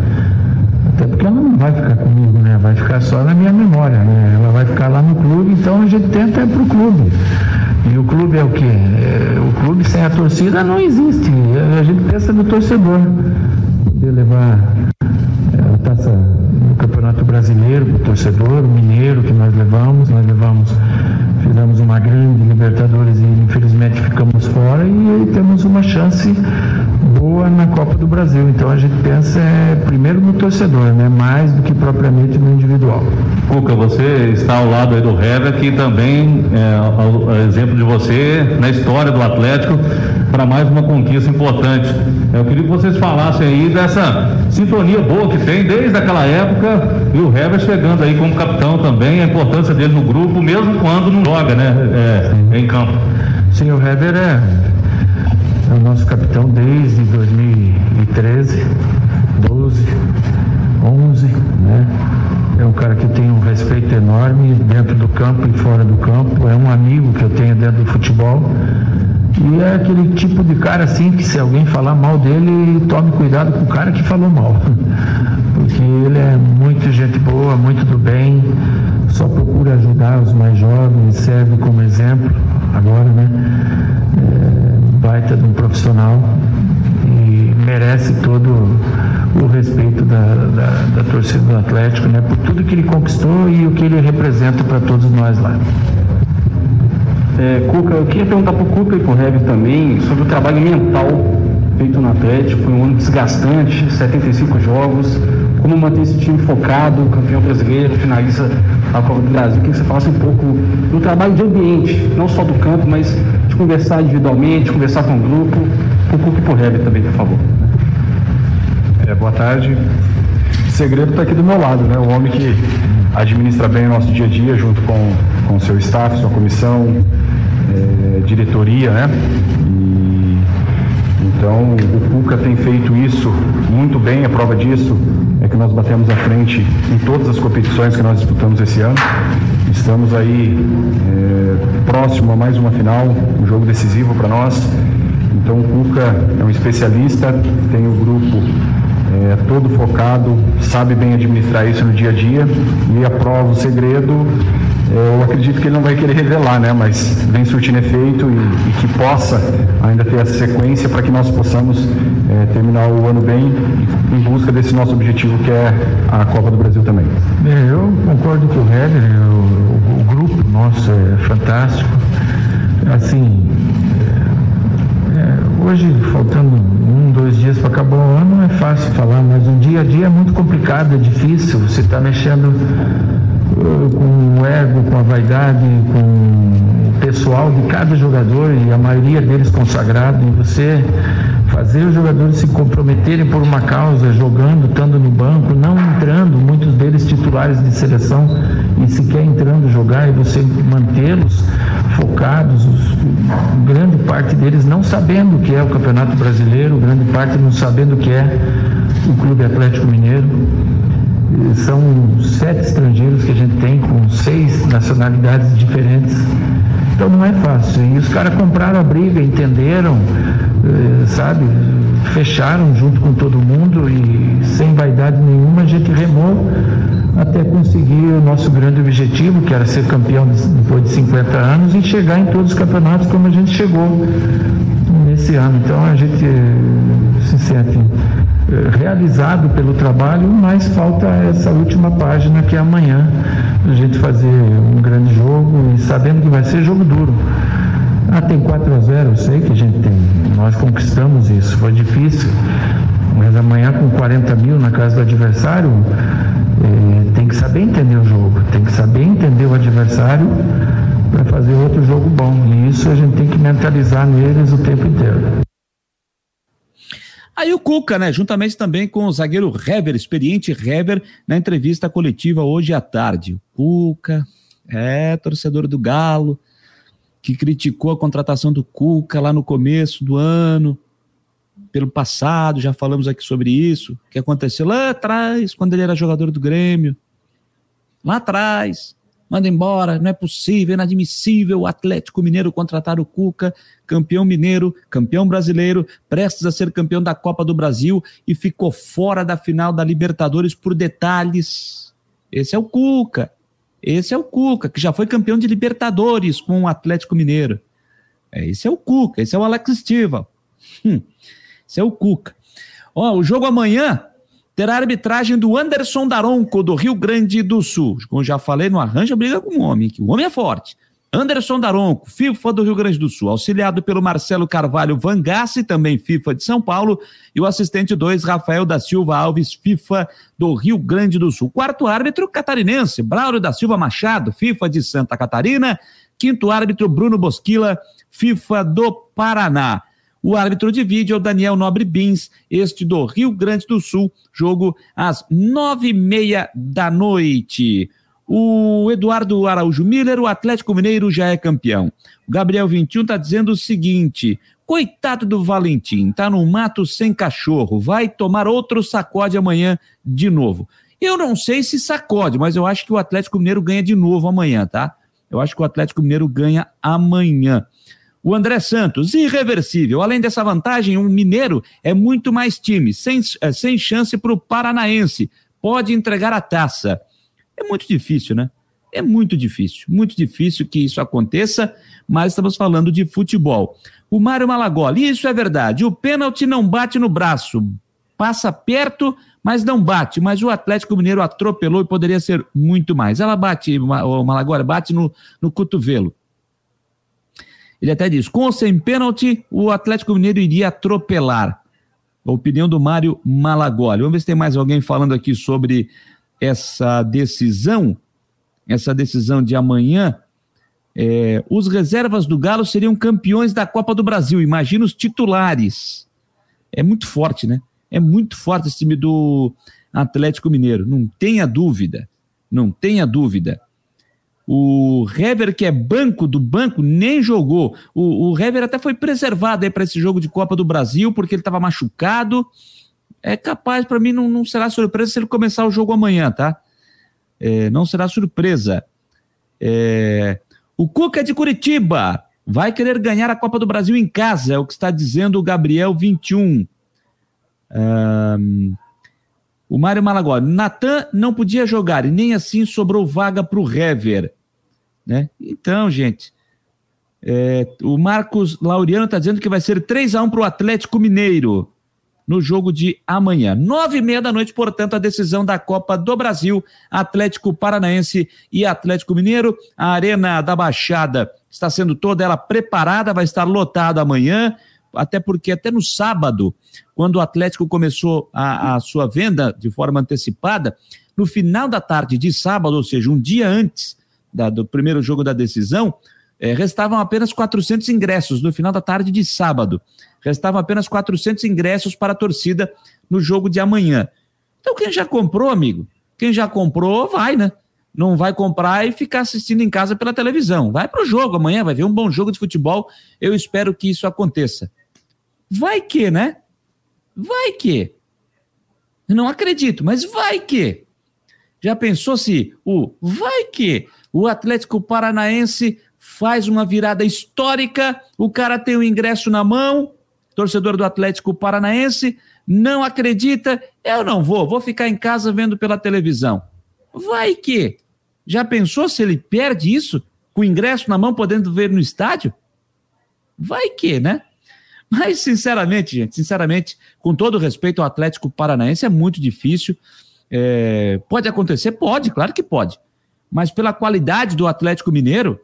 porque ela não vai ficar comigo, né? Vai ficar só na minha memória, né? Ela vai ficar lá no clube, então a gente tenta ir pro clube. E o clube é o quê? É, o clube sem a torcida não existe. A gente pensa no torcedor. Poder levar é, a taça Campeonato Brasileiro o torcedor, o mineiro que nós levamos, nós levamos, fizemos uma grande Libertadores e infelizmente ficamos fora e temos uma chance boa na Copa do Brasil. Então a gente pensa é, primeiro no torcedor, né? mais do que propriamente no individual. Cuca, você está ao lado do Hever, que também é, é exemplo de você na história do Atlético para mais uma conquista importante. Eu queria que vocês falassem aí dessa sintonia boa que tem desde aquela época e o Hever chegando aí como capitão também, a importância dele no grupo, mesmo quando não joga né, é, em campo. Sim, o Hever é é o nosso capitão desde 2013, 12, 11, né? É um cara que tem um respeito enorme dentro do campo e fora do campo. É um amigo que eu tenho dentro do futebol. E é aquele tipo de cara assim que se alguém falar mal dele, tome cuidado com o cara que falou mal. Porque ele é muito gente boa, muito do bem, só procura ajudar os mais jovens, serve como exemplo agora, né? É, baita de um profissional e merece todo o respeito da, da, da, torcida do Atlético, né, por tudo que ele conquistou e o que ele representa para todos nós lá. É, Cuca, eu queria perguntar para o Cuca e para o Rev também sobre o trabalho mental feito no Atlético, foi um ano desgastante, 75 jogos, como manter esse time focado, campeão brasileiro, finaliza a Copa do Brasil. Queria que você falasse um pouco do trabalho de ambiente, não só do campo, mas de conversar individualmente, conversar com o grupo, com o Cuca e para o Rev também, por favor. É, boa tarde. O segredo está aqui do meu lado, né? O homem que administra bem o nosso dia a dia junto com o seu staff, sua comissão, é, diretoria, né? E, então o Cuca tem feito isso muito bem, a prova disso é que nós batemos à frente em todas as competições que nós disputamos esse ano. Estamos aí é, próximo a mais uma final, um jogo decisivo para nós. Então o Cuca é um especialista, tem o grupo é, todo focado, sabe bem administrar isso no dia a dia e a prova, o segredo, eu acredito que ele não vai querer revelar, né? Mas vem surtindo efeito e, e que possa ainda ter essa sequência para que nós possamos é, terminar o ano bem em busca desse nosso objetivo que é a Copa do Brasil também. É, eu concordo com o Heller, o, o grupo nosso é fantástico. Assim, é, é, hoje faltando um, dois dias para acabar o ano é fácil falar, mas um dia a dia é muito complicado, é difícil. Você está mexendo com o ego, com a vaidade, com o pessoal de cada jogador e a maioria deles consagrado, e você fazer os jogadores se comprometerem por uma causa, jogando, estando no banco, não entrando, muitos deles titulares de seleção e sequer entrando jogar, e você mantê-los focados, os, grande parte deles não sabendo o que é o Campeonato Brasileiro, grande parte não sabendo o que é o Clube Atlético Mineiro são sete estrangeiros que a gente tem com seis nacionalidades diferentes. Então não é fácil. E os caras compraram a briga, entenderam, eh, sabe? Fecharam junto com todo mundo e sem vaidade nenhuma a gente remou até conseguir o nosso grande objetivo, que era ser campeão depois de 50 anos e chegar em todos os campeonatos como a gente chegou nesse ano. Então a gente se sente eh, realizado pelo trabalho, mas falta essa última página que é amanhã, a gente fazer um grande jogo e sabendo que vai ser jogo duro. Ah, tem 4 a 0, eu sei que a gente tem. Nós conquistamos isso, foi difícil. Mas amanhã com 40 mil na casa do adversário, eh, tem que saber entender o jogo, tem que saber entender o adversário para fazer outro jogo bom. E isso a gente tem que mentalizar neles o tempo inteiro. Aí o Cuca, né? Juntamente também com o zagueiro Hever, experiente Hever, na entrevista coletiva hoje à tarde. O Cuca, é, torcedor do Galo, que criticou a contratação do Cuca lá no começo do ano, pelo passado, já falamos aqui sobre isso, que aconteceu lá atrás, quando ele era jogador do Grêmio. Lá atrás, manda embora, não é possível, é inadmissível o Atlético Mineiro contratar o Cuca, campeão mineiro, campeão brasileiro, prestes a ser campeão da Copa do Brasil e ficou fora da final da Libertadores por detalhes. Esse é o Cuca. Esse é o Cuca, que já foi campeão de Libertadores com o Atlético Mineiro. É, esse é o Cuca, esse é o Alex Estiva. Hum, esse é o Cuca. Ó, o jogo amanhã terá a arbitragem do Anderson Daronco, do Rio Grande do Sul. Como já falei, não arranja briga com o homem, que o homem é forte. Anderson Daronco, FIFA do Rio Grande do Sul, auxiliado pelo Marcelo Carvalho Vangassi, também FIFA de São Paulo, e o assistente 2, Rafael da Silva Alves, FIFA do Rio Grande do Sul. Quarto árbitro, catarinense, Braulio da Silva Machado, FIFA de Santa Catarina. Quinto árbitro, Bruno Bosquila, FIFA do Paraná. O árbitro de vídeo é o Daniel Nobre Bins, este do Rio Grande do Sul, jogo às nove e meia da noite. O Eduardo Araújo Miller, o Atlético Mineiro já é campeão. O Gabriel 21 está dizendo o seguinte: coitado do Valentim, tá no mato sem cachorro, vai tomar outro sacode amanhã de novo. Eu não sei se sacode, mas eu acho que o Atlético Mineiro ganha de novo amanhã, tá? Eu acho que o Atlético Mineiro ganha amanhã. O André Santos, irreversível. Além dessa vantagem, um mineiro é muito mais time, sem, é, sem chance para o paranaense. Pode entregar a taça. É muito difícil, né? É muito difícil, muito difícil que isso aconteça, mas estamos falando de futebol. O Mário Malagoli, isso é verdade. O pênalti não bate no braço, passa perto, mas não bate. Mas o Atlético Mineiro atropelou e poderia ser muito mais. Ela bate, o Malagoli, bate no, no cotovelo. Ele até diz: com ou sem pênalti, o Atlético Mineiro iria atropelar. A opinião do Mário Malagoli. Vamos ver se tem mais alguém falando aqui sobre essa decisão, essa decisão de amanhã. É, os reservas do Galo seriam campeões da Copa do Brasil. Imagina os titulares. É muito forte, né? É muito forte esse time do Atlético Mineiro. Não tenha dúvida. Não tenha dúvida. O Hever, que é banco do banco, nem jogou. O, o Hever até foi preservado aí para esse jogo de Copa do Brasil, porque ele estava machucado. É capaz, para mim, não, não será surpresa se ele começar o jogo amanhã, tá? É, não será surpresa. É, o Cuca de Curitiba vai querer ganhar a Copa do Brasil em casa, é o que está dizendo o Gabriel 21. Um, o Mário Malagó, Natan não podia jogar e nem assim sobrou vaga para o Hever. Né? Então, gente, é, o Marcos Laureano está dizendo que vai ser 3 a 1 para o Atlético Mineiro no jogo de amanhã. Nove e meia da noite, portanto, a decisão da Copa do Brasil, Atlético Paranaense e Atlético Mineiro. A Arena da Baixada está sendo toda ela preparada, vai estar lotada amanhã, até porque até no sábado, quando o Atlético começou a, a sua venda de forma antecipada, no final da tarde de sábado, ou seja, um dia antes da, do primeiro jogo da decisão, é, restavam apenas 400 ingressos no final da tarde de sábado. Restavam apenas 400 ingressos para a torcida no jogo de amanhã. Então, quem já comprou, amigo, quem já comprou, vai, né? Não vai comprar e ficar assistindo em casa pela televisão. Vai para o jogo amanhã, vai ver um bom jogo de futebol. Eu espero que isso aconteça. Vai que, né? Vai que. Não acredito, mas vai que. Já pensou se o vai que o Atlético Paranaense faz uma virada histórica, o cara tem o ingresso na mão, torcedor do Atlético Paranaense, não acredita, eu não vou, vou ficar em casa vendo pela televisão. Vai que. Já pensou se ele perde isso, com o ingresso na mão, podendo ver no estádio? Vai que, né? Mas, sinceramente, gente, sinceramente, com todo respeito ao Atlético Paranaense, é muito difícil. É, pode acontecer? Pode, claro que pode mas pela qualidade do Atlético Mineiro,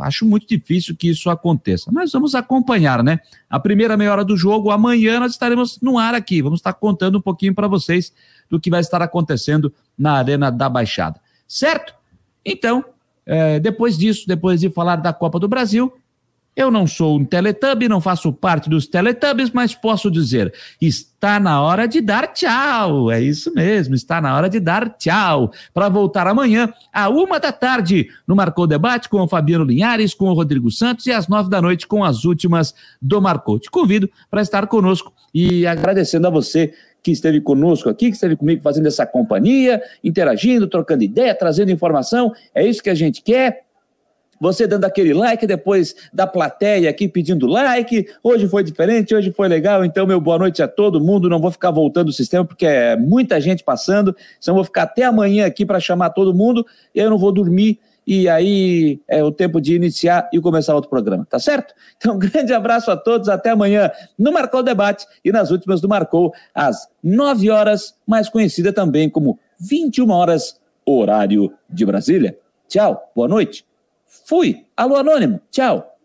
acho muito difícil que isso aconteça. Mas vamos acompanhar, né? A primeira meia hora do jogo, amanhã nós estaremos no ar aqui. Vamos estar contando um pouquinho para vocês do que vai estar acontecendo na Arena da Baixada. Certo? Então, é, depois disso, depois de falar da Copa do Brasil, eu não sou um Teletubby, não faço parte dos Teletubbies, mas posso dizer: está na hora de dar tchau. É isso mesmo, está na hora de dar tchau. Para voltar amanhã, à uma da tarde, no Marcou Debate com o Fabiano Linhares, com o Rodrigo Santos e às nove da noite com as últimas do Marcou. Te convido para estar conosco e agradecendo a você que esteve conosco aqui, que esteve comigo fazendo essa companhia, interagindo, trocando ideia, trazendo informação. É isso que a gente quer você dando aquele like, depois da plateia aqui pedindo like. Hoje foi diferente, hoje foi legal. Então, meu boa noite a todo mundo. Não vou ficar voltando o sistema porque é muita gente passando. Então, vou ficar até amanhã aqui para chamar todo mundo. Eu não vou dormir. E aí é o tempo de iniciar e começar outro programa, tá certo? Então, um grande abraço a todos. Até amanhã no Marcou Debate e nas últimas do Marcou, às 9 horas, mais conhecida também como 21 horas, horário de Brasília. Tchau, boa noite. Fui. Alô, Anônimo. Tchau.